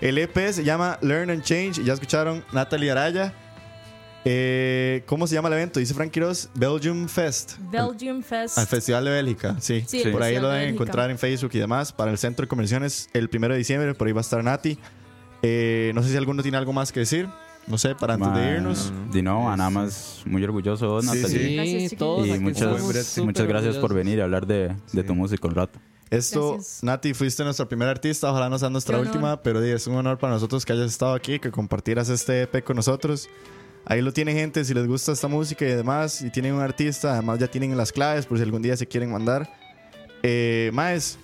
El EP se llama Learn and Change. Ya escucharon Natalie Araya. Eh, ¿Cómo se llama el evento? Dice Frank Quiroz, Belgium Fest. Belgium Fest. Al Festival de Bélgica, sí. Sí, por ahí lo de deben encontrar en Facebook y demás. Para el Centro de Convenciones el primero de diciembre, por ahí va a estar Nati. Eh, no sé si alguno tiene algo más que decir. No sé, para antes de irnos. Di no, nada más muy orgulloso de vos, Sí, Natalie. sí. Gracias, todos Y muchas, muchas gracias por venir a hablar de, de tu música un rato. Esto, Gracias. Nati, fuiste nuestra primera artista. Ojalá no sea nuestra última, pero di, es un honor para nosotros que hayas estado aquí, que compartieras este EP con nosotros. Ahí lo tiene gente, si les gusta esta música y demás, y tienen un artista, además ya tienen las claves por si algún día se quieren mandar. Eh, Maes,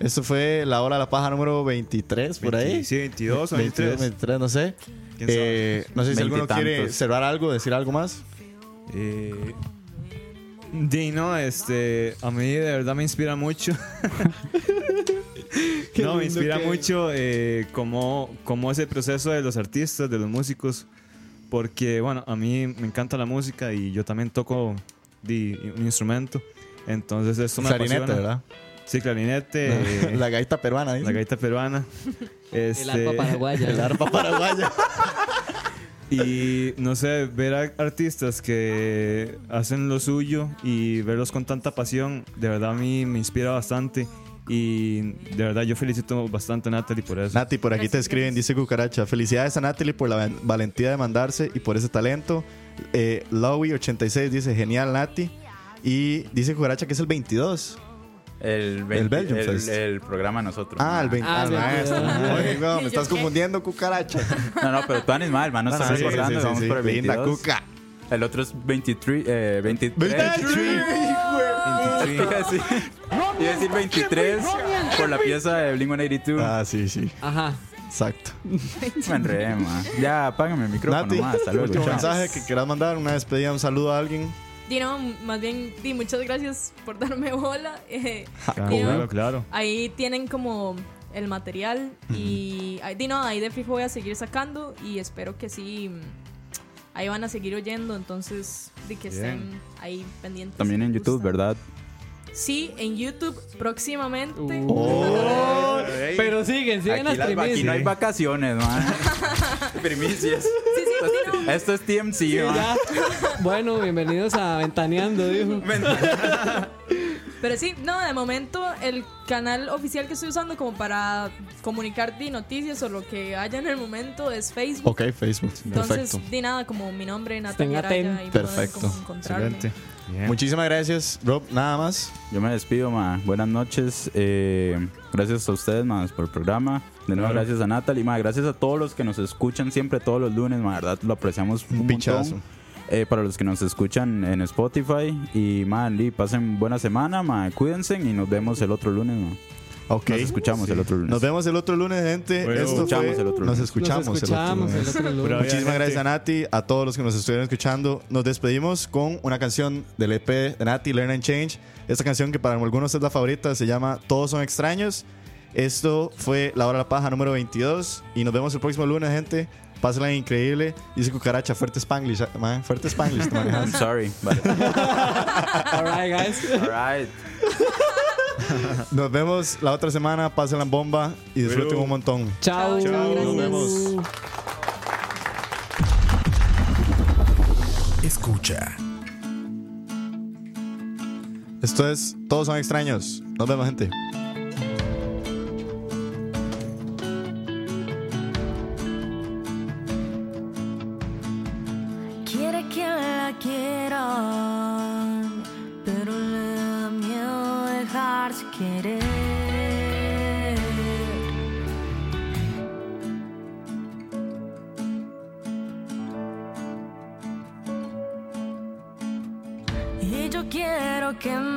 esto fue la hora de la paja número 23, por ahí. Sí, 22 o 23, 23. 23, no sé. ¿Quién sabe? Eh, no sé si alguno quiere Veintitantos. cerrar algo, decir algo más. Eh, Di, no, este, a mí de verdad me inspira mucho. no, me inspira que- mucho eh, cómo, cómo ese proceso de los artistas, de los músicos, porque, bueno, a mí me encanta la música y yo también toco di, un instrumento. Entonces esto me Clarinete, apasiona. ¿verdad? Sí, clarinete, eh, la gaita peruana, dice. la gaita peruana. El Este, arpa paraguaya. El arpa paraguaya. Y no sé, ver a artistas que hacen lo suyo y verlos con tanta pasión, de verdad a mí me inspira bastante. Y de verdad yo felicito bastante a Natalie por eso. Nati, por aquí te escriben, dice Cucaracha. Felicidades a Natalie por la val- valentía de mandarse y por ese talento. Eh, Lowy86 dice, genial Nati. Y dice Cucaracha que es el 22. El, El Belgium el, Fest. el programa nosotros. Ah, el 20. Ah, Ah, el maestro. 22. Oye, weón, me ¿Yo estás confundiendo, Cucaracha. No, no, pero tú anís mal, man. No Ah, estás sí, recordando. sí, sí, vamos sí. por el Linda 22. Cuca. El otro es 23. Eh, 23. 23. Iba a decir- iba a decir 23 por la pieza de Blink 182. Ah, sí, sí. Ajá. Exacto. Me enredé, man. Ya, apágame el micrófono, Nati, ma. Hasta luego. último chao. mensaje que quieras mandar, una despedida, un saludo a alguien. Di, no, más bien, di, muchas gracias por darme bola. Eh, Claro, no, claro, claro. Ahí tienen como el material y ay, di, no, ahí de fijo voy a seguir sacando y espero que sí, mm, ahí van a seguir oyendo, entonces di que estén ahí pendientes. También en YouTube, gusta. ¿verdad? Sí, en YouTube próximamente. Uh. Oh. Pero siguen, siguen Aquí, las aquí no hay vacaciones, man. Primicias. Esto es TMC, Sí, man. ya. Bueno, bienvenidos a Ventaneando, dijo. Pero sí, no, de momento el canal oficial que estoy usando como para comunicar di, noticias o lo que haya en el momento es Facebook. Ok, Facebook. Entonces, Perfecto. di nada, como mi nombre, Natalia Araya, y Perfecto. Excelente. Bien. Muchísimas gracias, Rob. Nada más. Yo me despido, ma. Buenas noches. Eh, gracias a ustedes, ma, por el programa. De nuevo, Claro. gracias a Natalie, ma. Gracias a todos los que nos escuchan siempre todos los lunes, ma. La verdad, lo apreciamos un, pichazo. montón. Eh, para los que nos escuchan en Spotify. Y, ma, Lee, pasen buena semana, ma. Cuídense y nos vemos el otro lunes, ma. Ok. Nos escuchamos el otro lunes. Nos vemos el otro lunes, gente. Bueno, Esto escuchamos fue- el otro Nos lunes. escuchamos, Nos escuchamos el el otro lunes. otro lunes. Muchísimas gente. gracias a Nati, a todos los que nos estuvieron escuchando. Nos despedimos con una canción del EP de Nati, Learn and Change. Esta canción que para algunos es la favorita se llama Todos son extraños. Esto fue La Hora de la Paja número 22 y nos vemos el próximo lunes, gente. Pásenla increíble. Dice Cucaracha, fuerte Spanglish. ah, man, fuerte Spanglish. I'm sorry. Vale. All right, guys. All right. Nos vemos la otra semana. Pásenla en bomba y disfruten un montón. Chao. Chao, chao, Nos vemos. Escucha. Esto es Todos son extraños. Nos vemos, gente. Querer. Y yo quiero que me